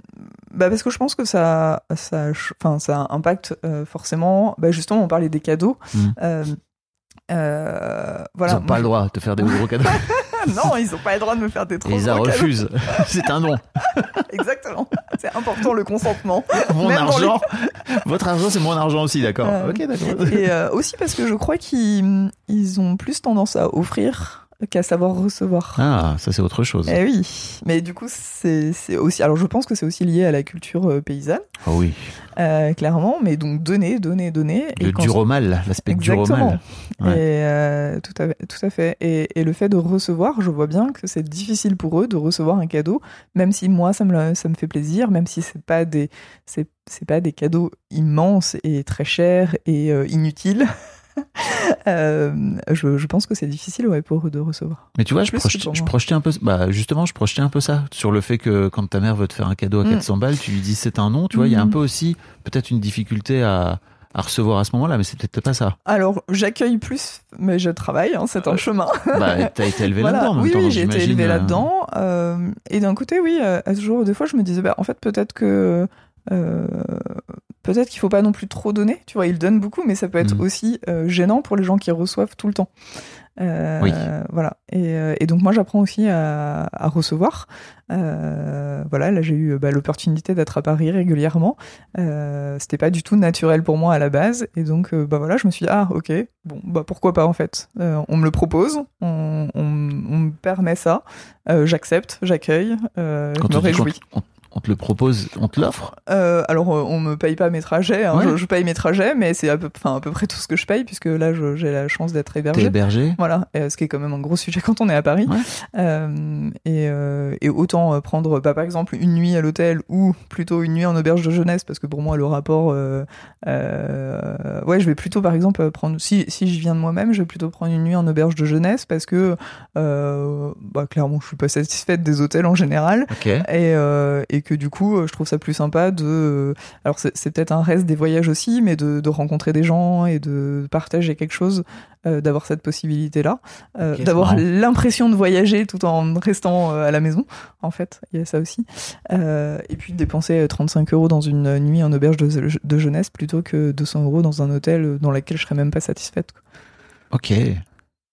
bah parce que je pense que ça, ça, enfin ça impacte euh, forcément. Bah justement, on parlait des cadeaux. Euh, voilà. Ils n'ont pas le droit de te faire des gros cadeaux. non, ils ont pas le droit de me faire des trop Et ils refusent. C'est un don. Exactement. C'est important le consentement. Mon Même argent. Votre argent, c'est mon argent aussi, d'accord. Euh, ok, d'accord. Et euh, aussi parce que je crois qu'ils ils ont plus tendance à offrir qu'à savoir recevoir. Ah, ça c'est autre chose. Eh oui, mais du coup c'est aussi. Alors je pense que c'est aussi lié à la culture euh, paysanne, Ah oui. euh, clairement. Mais donc donner, donner, donner. Le quand- duromal, l'aspect Exactement. duromal. Ouais. Et euh, tout, à, tout à fait. Et, et le fait de recevoir, je vois bien que c'est difficile pour eux de recevoir un cadeau, même si moi ça me, ça me fait plaisir, même si c'est pas des c'est c'est pas des cadeaux immenses et très chers et euh, inutiles. Euh, je, je pense que c'est difficile ouais, pour eux de recevoir. Mais tu vois, je, projetais, je un peu, bah justement, je projetais un peu ça sur le fait que quand ta mère veut te faire un cadeau à Mm. 400 balles, tu lui dis c'est un non. Tu vois, il y a un Mhm. peu aussi peut-être une difficulté à, à recevoir à ce moment-là, mais c'est peut-être pas ça. Alors j'accueille plus, mais je travaille, hein, c'est un chemin. Bah, t'as été élevé Voilà. là-dedans. en même Oui, temps, oui, j'ai été élevée euh, là-dedans. euh, et d'un côté, oui, euh, à ce jour, des fois, je me disais, bah, en fait, peut-être que. Peut-être qu'il faut pas non plus trop donner. Tu vois, ils donnent beaucoup, mais ça peut être Mhm. aussi euh, gênant pour les gens qui reçoivent tout le temps. Euh, Oui. Voilà. Et, euh, et donc, moi, j'apprends aussi à, à recevoir. Euh, voilà, là, j'ai eu bah, l'opportunité d'être à Paris régulièrement. C'était pas du tout naturel pour moi à la base. Et donc, bah voilà, je me suis dit, ah, ok, bon, bah pourquoi pas en fait. On me le propose, on, on- on me permet ça, j'accepte, j'accueille, je me réjouis. On te le propose, on te l'offre. Euh, alors, euh, on me paye pas mes trajets, hein, Ouais. je, je paye mes trajets, mais c'est à peu, à peu près tout ce que je paye, puisque là, j'ai la chance d'être hébergé. hébergé. Voilà, et, euh, ce qui est quand même un gros sujet quand on est à Paris. Ouais. Euh, et, euh, et autant prendre, bah, par exemple, une nuit à l'hôtel ou plutôt une nuit en auberge de jeunesse, parce que pour moi, le rapport, ouais, je vais plutôt, par exemple, prendre, si, si je viens de moi-même, je vais plutôt prendre une nuit en auberge de jeunesse, parce que, bah, clairement, je suis pas satisfaite des hôtels en général. Ok. Et, euh, et que du coup, euh, je trouve ça plus sympa de. euh, Alors, c'est peut-être un reste des voyages aussi, mais de, de rencontrer des gens et de partager quelque chose, euh, d'avoir cette possibilité-là, euh, d'avoir l'impression de voyager tout en restant à la maison, en fait. Il y a ça aussi. Euh, et puis de dépenser euh, 35 euros dans une nuit en auberge de, de jeunesse plutôt que 200 euros dans un hôtel dans lequel je serais même pas satisfaite. quoi. Ok.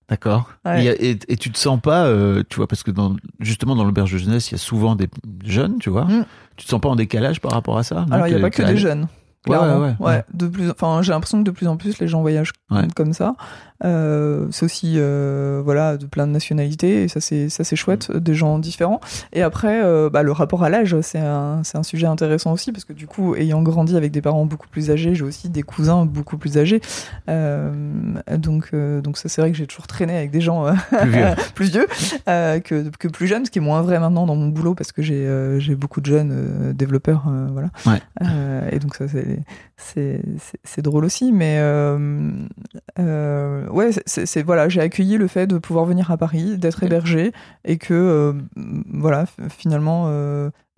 D'accord. Ouais. Et, tu te sens pas, euh, tu vois, parce que dans, justement dans l'auberge de jeunesse, il y a souvent des jeunes, tu vois. Mm. Tu te sens pas en décallage par rapport à ça Alors, il n'y a pas que des jeunes. Ouais, ouais, ouais. de plus, enfin, j'ai l'impression que de plus en plus les gens voyagent comme ça. Euh, c'est aussi, euh, voilà, de plein de nationalités, et ça c'est, ça c'est chouette, Mm. des gens différents. Et après, euh, bah, le rapport à l'âge, c'est un, c'est un sujet intéressant aussi, parce que du coup, ayant grandi avec des parents beaucoup plus âgés, j'ai aussi des cousins beaucoup plus âgés. Euh, donc, euh, donc ça c'est vrai que j'ai toujours traîné avec des gens euh, Plus vieux. plus vieux euh, que, que plus jeunes, ce qui est moins vrai maintenant dans mon boulot parce que j'ai euh, j'ai beaucoup de jeunes euh, développeurs, euh, voilà. Ouais. Euh, et donc ça c'est c'est c'est- c'est drôle aussi, mais euh, euh, ouais, c'est- voilà, j'ai accueilli le fait de pouvoir venir à Paris, d'être hébergé et que euh, voilà, finalement.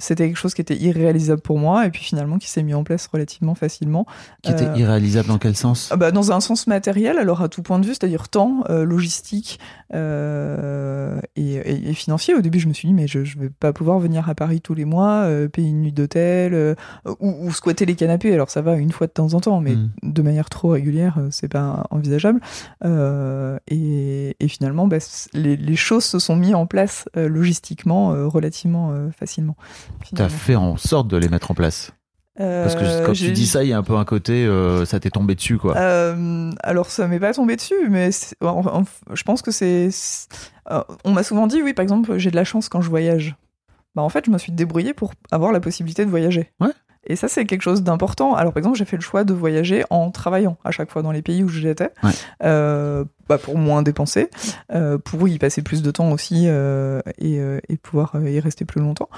C'était quelque chose qui était irréalisable pour moi et puis finalement qui s'est mis en place relativement facilement. Qui était Euh, irréalisable dans quel sens? Ah bah, dans un sens matériel, alors à tout point de vue, c'est-à-dire temps, euh, logistique euh, et, et- et financier. Au début, je me suis dit, mais je, je vais pas pouvoir venir à Paris tous les mois, payer une nuit d'hôtel ou, ou squatter les canapés. Alors ça va une fois de temps en temps, mais Mm. de manière trop régulière, c'est pas envisageable. Euh, et, et finalement, bah, les, les choses se sont mises en place euh, logistiquement euh, relativement facilement. T'as finalement. fait en sorte de les mettre en place. Parce que Euh, quand tu dis ça, il y a un peu un côté, euh, ça t'est tombé dessus, quoi. Euh, alors ça m'est pas tombé dessus, mais c'est- en- en- je pense que c'est. c'est- euh, on m'a souvent dit, oui, par exemple, j'ai de la chance quand je voyage. Bah en fait, je me suis débrouillée pour avoir la possibilité de voyager. Ouais. Et ça, c'est quelque chose d'important. Alors, par exemple, j'ai fait le choix de voyager en travaillant à chaque fois dans les pays où j'étais, Ouais. euh, bah, pour moins dépenser, euh, pour y passer plus de temps aussi euh, et, et pouvoir y rester plus longtemps.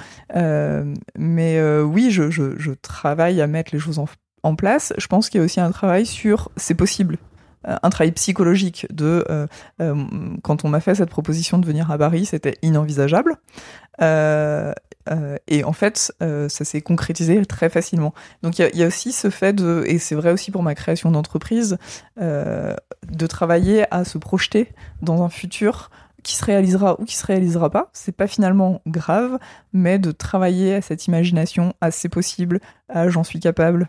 Mais oui, je, je, je travaille à mettre les choses en, en place. Je pense qu'il y a aussi un travail sur c'est possible. Un travail psychologique de euh, euh, quand on m'a fait cette proposition de venir à Paris, c'était inenvisageable. Euh, euh, et en fait, euh, ça s'est concrétisé très facilement. Donc il y a, aussi ce fait de, et c'est vrai aussi pour ma création d'entreprise, euh, de travailler à se projeter dans un futur qui se réalisera ou qui se réalisera pas. C'est pas finalement grave, mais de travailler à cette imagination, à c'est possible, à j'en suis capable.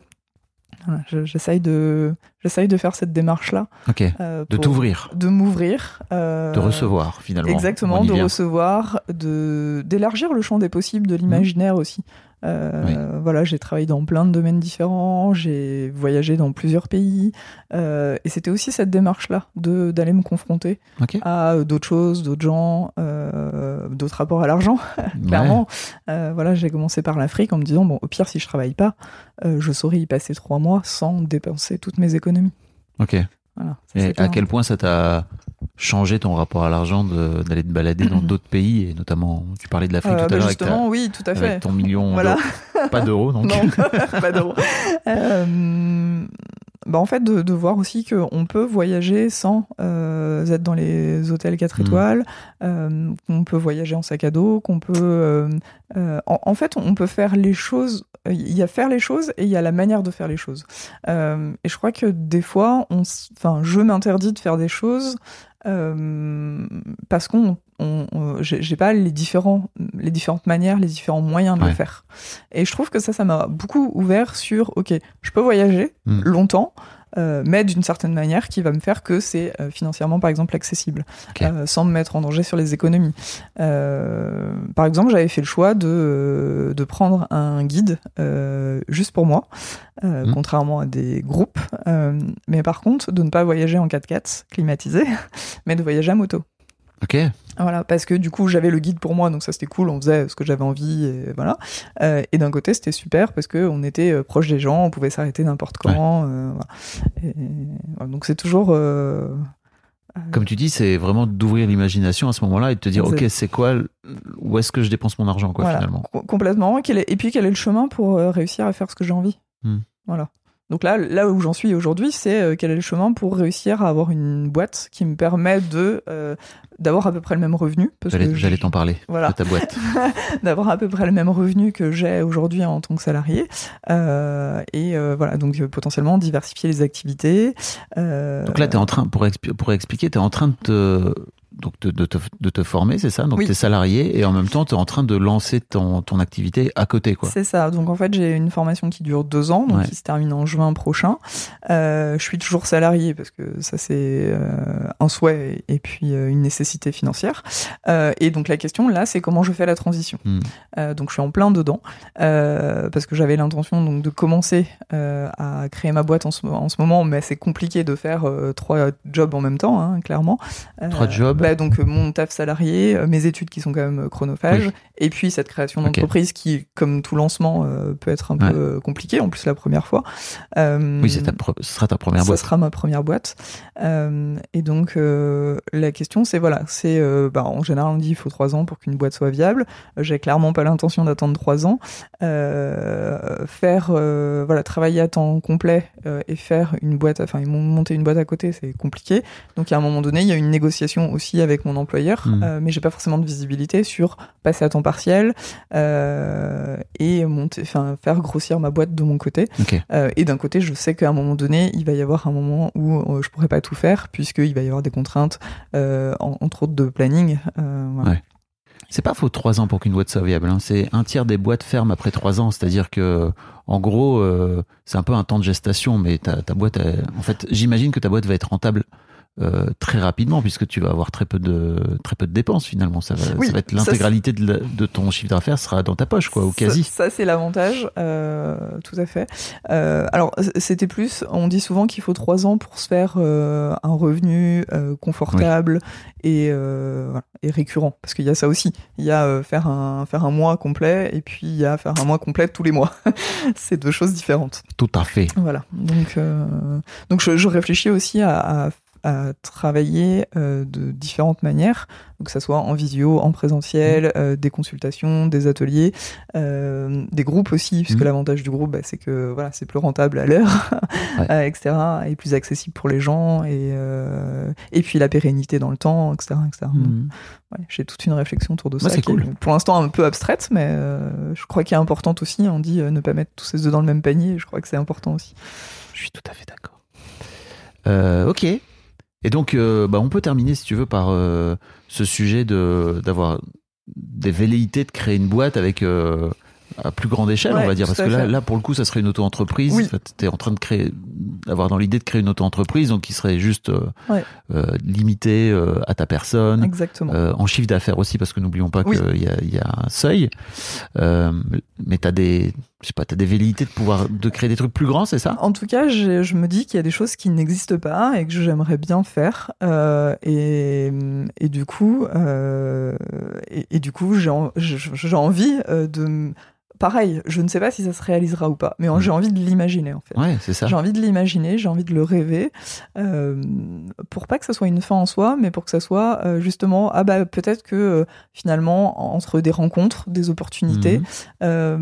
Voilà, j'essaye de, j'essaye de faire cette démarche-là. Ok. euh, De t'ouvrir, De m'ouvrir. euh, de recevoir, finalement. Exactement, de vient. recevoir, de d'élargir le champ des possibles, de l'imaginaire aussi. Euh, Voilà, j'ai travaillé dans plein de domaines différents, j'ai voyagé dans plusieurs pays, euh, et c'était aussi cette démarche-là de d'aller me confronter à d'autres choses, d'autres gens, euh, d'autres rapports à l'argent. Clairement, voilà, j'ai commencé par l'Afrique en me disant bon, au pire, si je travaille pas, je saurais y passer trois mois sans dépenser toutes mes économies. Ok. Voilà. Et à quel point ça t'a changé ton rapport à l'argent de- d'aller te balader dans d'autres pays et notamment tu parlais de l'Afrique Euh, tout à bah, l'heure avec, ta- oui, tout à fait. avec ton million Voilà. d'euros. pas d'euros donc Non, pas d'euros. Euh, bah en fait, de, de voir aussi qu'on peut voyager sans euh, être dans les hôtels 4 Mhm. étoiles, euh, qu'on peut voyager en sac à dos, qu'on peut... euh, en, en fait, on peut faire les choses... Il y a faire les choses et il y a la manière de faire les choses. Et je crois que des fois, on, s- enfin, je m'interdis de faire des choses parce qu'on, on, on- j'ai pas les différents, les différentes manières, les différents moyens de Ouais. le faire. Et je trouve que ça, ça m'a beaucoup ouvert sur, ok, je peux voyager Mm. longtemps, euh, mais d'une certaine manière qui va me faire que c'est euh, financièrement, par exemple, accessible, euh, sans me mettre en danger sur les économies. Par exemple, j'avais fait le choix de, de prendre un guide juste pour moi, euh, Mm. contrairement à des groupes, mais par contre, de ne pas voyager en 4x4 climatisé, mais de voyager à moto. Ok Voilà, parce que du coup j'avais le guide pour moi, donc ça c'était cool, on faisait ce que j'avais envie, et voilà. Euh, et d'un côté c'était super parce que on était euh, proche des gens, on pouvait s'arrêter n'importe quand. euh, voilà. Et, voilà, donc c'est toujours. euh, comme tu dis c'est vraiment d'ouvrir l'imagination à ce moment-là et de te dire ok c'est quoi où est-ce que je dépense mon argent quoi voilà, finalement? Co- complètement. Et puis quel est le chemin pour réussir à faire ce que j'ai envie? Hmm. Voilà. Donc là, là où j'en suis aujourd'hui, c'est euh, quel est le chemin pour réussir à avoir une boîte qui me permet de euh, d'avoir à peu près le même revenu. j'allais t'en parler Voilà. de ta boîte d'avoir à peu près le même revenu que j'ai aujourd'hui en tant que salarié Euh, et euh, voilà donc potentiellement diversifier les activités donc là tu es en train pour, expli- pour expliquer tu es en train de te donc de, de te, de te former, c'est ça? Donc Oui. tu es salarié et en même temps tu es en train de lancer ton, ton activité à côté. quoi. c'est ça donc en fait j'ai une formation qui dure deux ans donc Ouais. qui se termine en juin prochain Euh, je suis toujours salarié parce que ça c'est euh, un souhait et puis euh, une nécessité financière et donc la question là c'est comment je fais la transition? Hmm. Donc je suis en plein dedans parce que j'avais l'intention donc de commencer à créer ma boîte en ce, en ce moment, mais c'est compliqué de faire trois jobs en même temps, hein, clairement. Trois jobs bah, Donc euh, mon taf salarié, euh, mes études qui sont quand même euh, chronophages, Oui. et puis cette création d'entreprise qui, comme tout lancement, euh, peut être un Ouais. peu compliqué, en plus la première fois. Euh, Oui, ta ce sera ta première ça boîte. sera ma première boîte. Euh, et donc, la question, c'est voilà, c'est bah, en général, on dit il faut trois ans pour qu'une boîte soit viable. J'ai clairement pas l'intention d'attendre trois ans. Faire, voilà, travailler à temps complet et faire une boîte, enfin, monter une boîte à côté, c'est compliqué. Donc, à un moment donné, il y a une négociation aussi avec mon employeur, Mhm. euh, mais j'ai pas forcément de visibilité sur passer à temps partiel euh, et monter, faire grossir ma boîte de mon côté. Euh, et d'un côté, je sais qu'à un moment donné, il va y avoir un moment où euh, je pourrais pas tout faire, puisqu'il va y avoir des contraintes, en- entre autres de planning. voilà. Ouais. C'est pas faux trois ans pour qu'une boîte soit viable. hein. C'est un tiers des boîtes ferment après trois ans. C'est-à-dire que, en gros, euh, c'est un peu un temps de gestation, mais ta, ta boîte, elle- en fait, j'imagine que ta boîte va être rentable euh, très rapidement puisque tu vas avoir très peu de très peu de dépenses finalement. Ça va, Oui, ça va être l'intégralité de, ton chiffre d'affaires sera dans ta poche, quoi, au quasi. Ça, ça, c'est l'avantage, euh, tout à fait. Euh, alors, c'était plus, on dit souvent qu'il faut trois ans pour se faire euh, un revenu euh, confortable et, euh, voilà, et récurrent, parce qu'il y a ça aussi. Il y a euh, faire un faire un mois complet et puis il y a faire un mois complet tous les mois. c'est deux choses différentes. Tout à fait. Voilà. Donc, euh, donc je, je réfléchis aussi à, à, à travailler euh, de différentes manières, que ça soit en visio, en présentiel, euh, des consultations, des ateliers, euh, des groupes aussi, puisque Mhm. l'avantage du groupe, bah, c'est que voilà, c'est plus rentable à l'heure, Ouais. etc., et plus accessible pour les gens, et et puis la pérennité dans le temps, etc., etc. Ouais, j'ai toute une réflexion autour de Bah, ça, qui est cool. pour l'instant un peu abstraite, mais je crois qu'elle est importante aussi. On dit ne pas mettre tous ses œufs dans le même panier. Je crois que c'est important aussi. Je suis tout à fait d'accord. Ok. Et donc, euh, bah, on peut terminer, si tu veux, par euh, ce sujet de d'avoir des velléités de créer une boîte avec euh, à plus grande échelle, Ouais, on va dire, parce que là, là, pour le coup, ça serait une auto-entreprise. Oui. En fait, t'es en train de créer d'avoir dans l'idée de créer une auto-entreprise, donc qui serait juste euh, Ouais. euh, limitée à ta personne, Exactement. euh, en chiffre d'affaires aussi, parce que n'oublions pas Oui. qu'il y a, y a un seuil. Euh, mais t'as des, je sais pas, t'as des velléités de pouvoir de créer des trucs plus grands, c'est ça? En tout cas, je me dis qu'il y a des choses qui n'existent pas et que j'aimerais bien faire. Euh, et, et du coup, euh, et, du coup, j'ai envie euh, de. Pareil, je ne sais pas si ça se réalisera ou pas, mais Mm. j'ai envie de l'imaginer en fait. Ouais, c'est ça. J'ai envie de l'imaginer, j'ai envie de le rêver, euh, pour pas que ça soit une fin en soi, mais pour que ça soit euh, justement, ah bah peut-être que euh, finalement entre des rencontres, des opportunités, euh,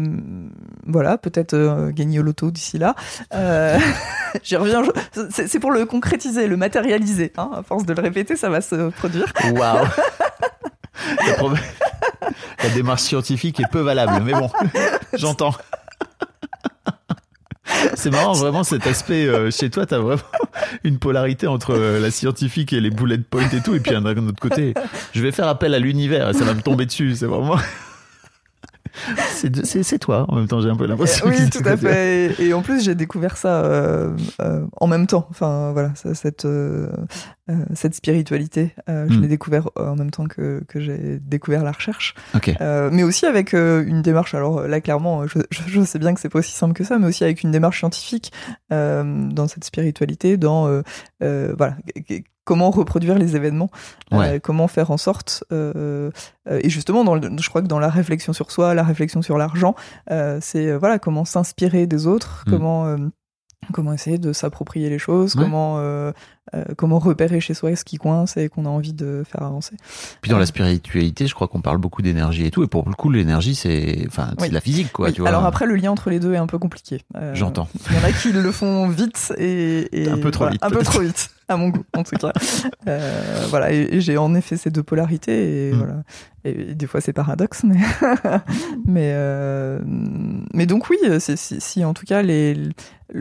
voilà, peut-être gagner au loto d'ici là. J'y reviens, c'est pour le concrétiser, le matérialiser. Hein, à force de le répéter, ça va se produire. Waouh La démarche scientifique est peu valable, mais bon, j'entends. C'est marrant, vraiment, cet aspect euh, chez toi, t'as vraiment une polarité entre euh, la scientifique et les bullet points et tout, et puis d'un autre côté, je vais faire appel à l'univers et ça va me tomber dessus, c'est vraiment. C'est toi, en même temps, j'ai un peu l'impression. oui, tout à fait. Et, et en plus, j'ai découvert ça euh, euh, en même temps. Enfin, voilà, ça- cette, euh, cette spiritualité, je Mm. l'ai découvert en même temps que, que j'ai découvert la recherche. Mais aussi avec une démarche. Alors là, clairement, je, je- je sais bien que c'est pas aussi simple que ça, mais aussi avec une démarche scientifique dans cette spiritualité, dans voilà. Comment reproduire les événements, euh, comment faire en sorte, euh, euh, et justement, dans le- je crois que dans la réflexion sur soi, la réflexion sur l'argent, c'est voilà comment s'inspirer des autres, Mm. comment comment essayer de s'approprier les choses, Ouais. comment comment repérer chez soi ce qui coince et qu'on a envie de faire avancer. Puis dans la spiritualité, je crois qu'on parle beaucoup d'énergie et tout, et pour le coup, l'énergie, c'est enfin, c'est Oui. de la physique, quoi, Oui, tu vois. alors après, le lien entre les deux est un peu compliqué. J'entends. Il y en a qui le font vite et, et Un peu trop voilà, vite, un peu trop vite, à mon goût en tout cas. Euh, voilà, et, et j'ai en effet ces deux polarités et Mm. voilà. Et, des fois c'est paradoxe, mais mais euh, mais donc oui, c'est si, si en tout cas les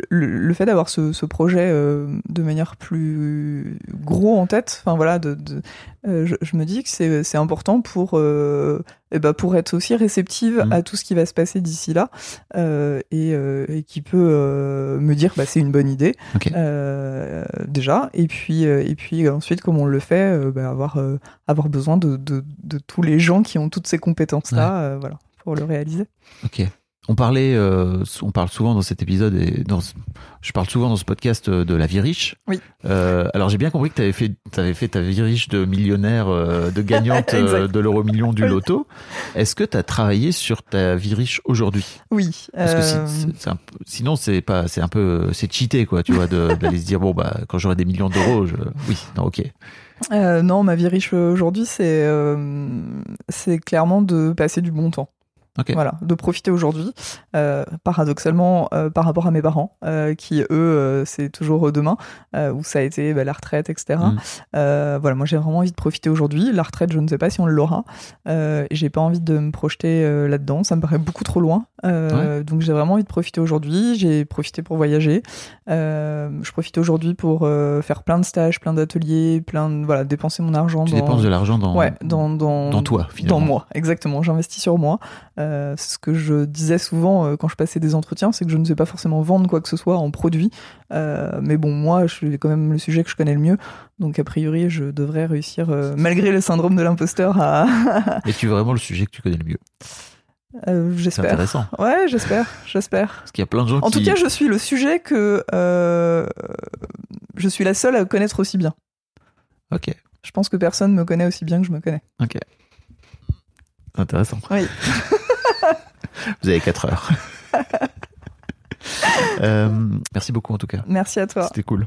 le, le fait d'avoir ce, ce projet euh, de manière plus gros en tête, enfin voilà, de, de euh, je, je me dis que c'est important pour euh, eh ben, pour être aussi réceptive Mm. à tout ce qui va se passer d'ici là euh, et, euh, et qui peut euh, me dire bah c'est une bonne idée euh, déjà et puis euh, et puis ensuite comme on le fait euh, bah, avoir euh, avoir besoin de, de, de tous les gens qui ont toutes ces compétences là voilà pour le réaliser Ok. On parlait, euh, on parle souvent dans cet épisode et dans, ce- je parle souvent dans ce podcast euh, de la vie riche. Oui. Euh, alors j'ai bien compris que tu avais fait, avais fait ta vie riche de millionnaire, euh, de gagnante de l'euro million du loto. Est-ce que tu as travaillé sur ta vie riche aujourd'hui? Oui Parce que si- un sinon c'est pas, c'est un peu, c'est cheaté quoi, tu vois, de- d'aller se dire bon bah quand j'aurai des millions d'euros, je... oui, non ok. euh, non ma vie riche aujourd'hui c'est euh, c'est clairement de passer du bon temps Voilà, de profiter aujourd'hui. Euh, paradoxalement, euh, par rapport à mes parents, euh, qui eux, c'est toujours demain, où ça a été bah, la retraite, etc. Mm. Voilà, moi j'ai vraiment envie de profiter aujourd'hui. La retraite, je ne sais pas si on l'aura. J'ai pas envie de me projeter là-dedans. Ça me paraît beaucoup trop loin. Donc j'ai vraiment envie de profiter aujourd'hui. J'ai profité pour voyager. Je profite aujourd'hui pour faire plein de stages, plein d'ateliers, plein de voilà, dépenser mon argent. Tu dans... dépenses de l'argent dans, Ouais, dans, dans, dans toi finalement. dans moi, exactement. J'investis sur moi. Euh, c'est ce que je disais souvent euh, quand je passais des entretiens, c'est que je ne sais pas forcément vendre quoi que ce soit en produit. Euh, mais bon, moi, je suis quand même le sujet que je connais le mieux. Donc, a priori, je devrais réussir, malgré le syndrome de l'imposteur, à. Et tu es vraiment le sujet que tu connais le mieux. Euh, C'est j'espère. intéressant. Ouais, j'espère, j'espère. Parce qu'il y a plein de gens En qui. tout cas, je suis le sujet que je suis la seule à connaître aussi bien. Ok. Je pense que personne me connaît aussi bien que je me connais. Ok. Intéressant. Oui. Vous avez 4 heures. Euh, merci beaucoup en tout cas. Merci à toi. C'était cool.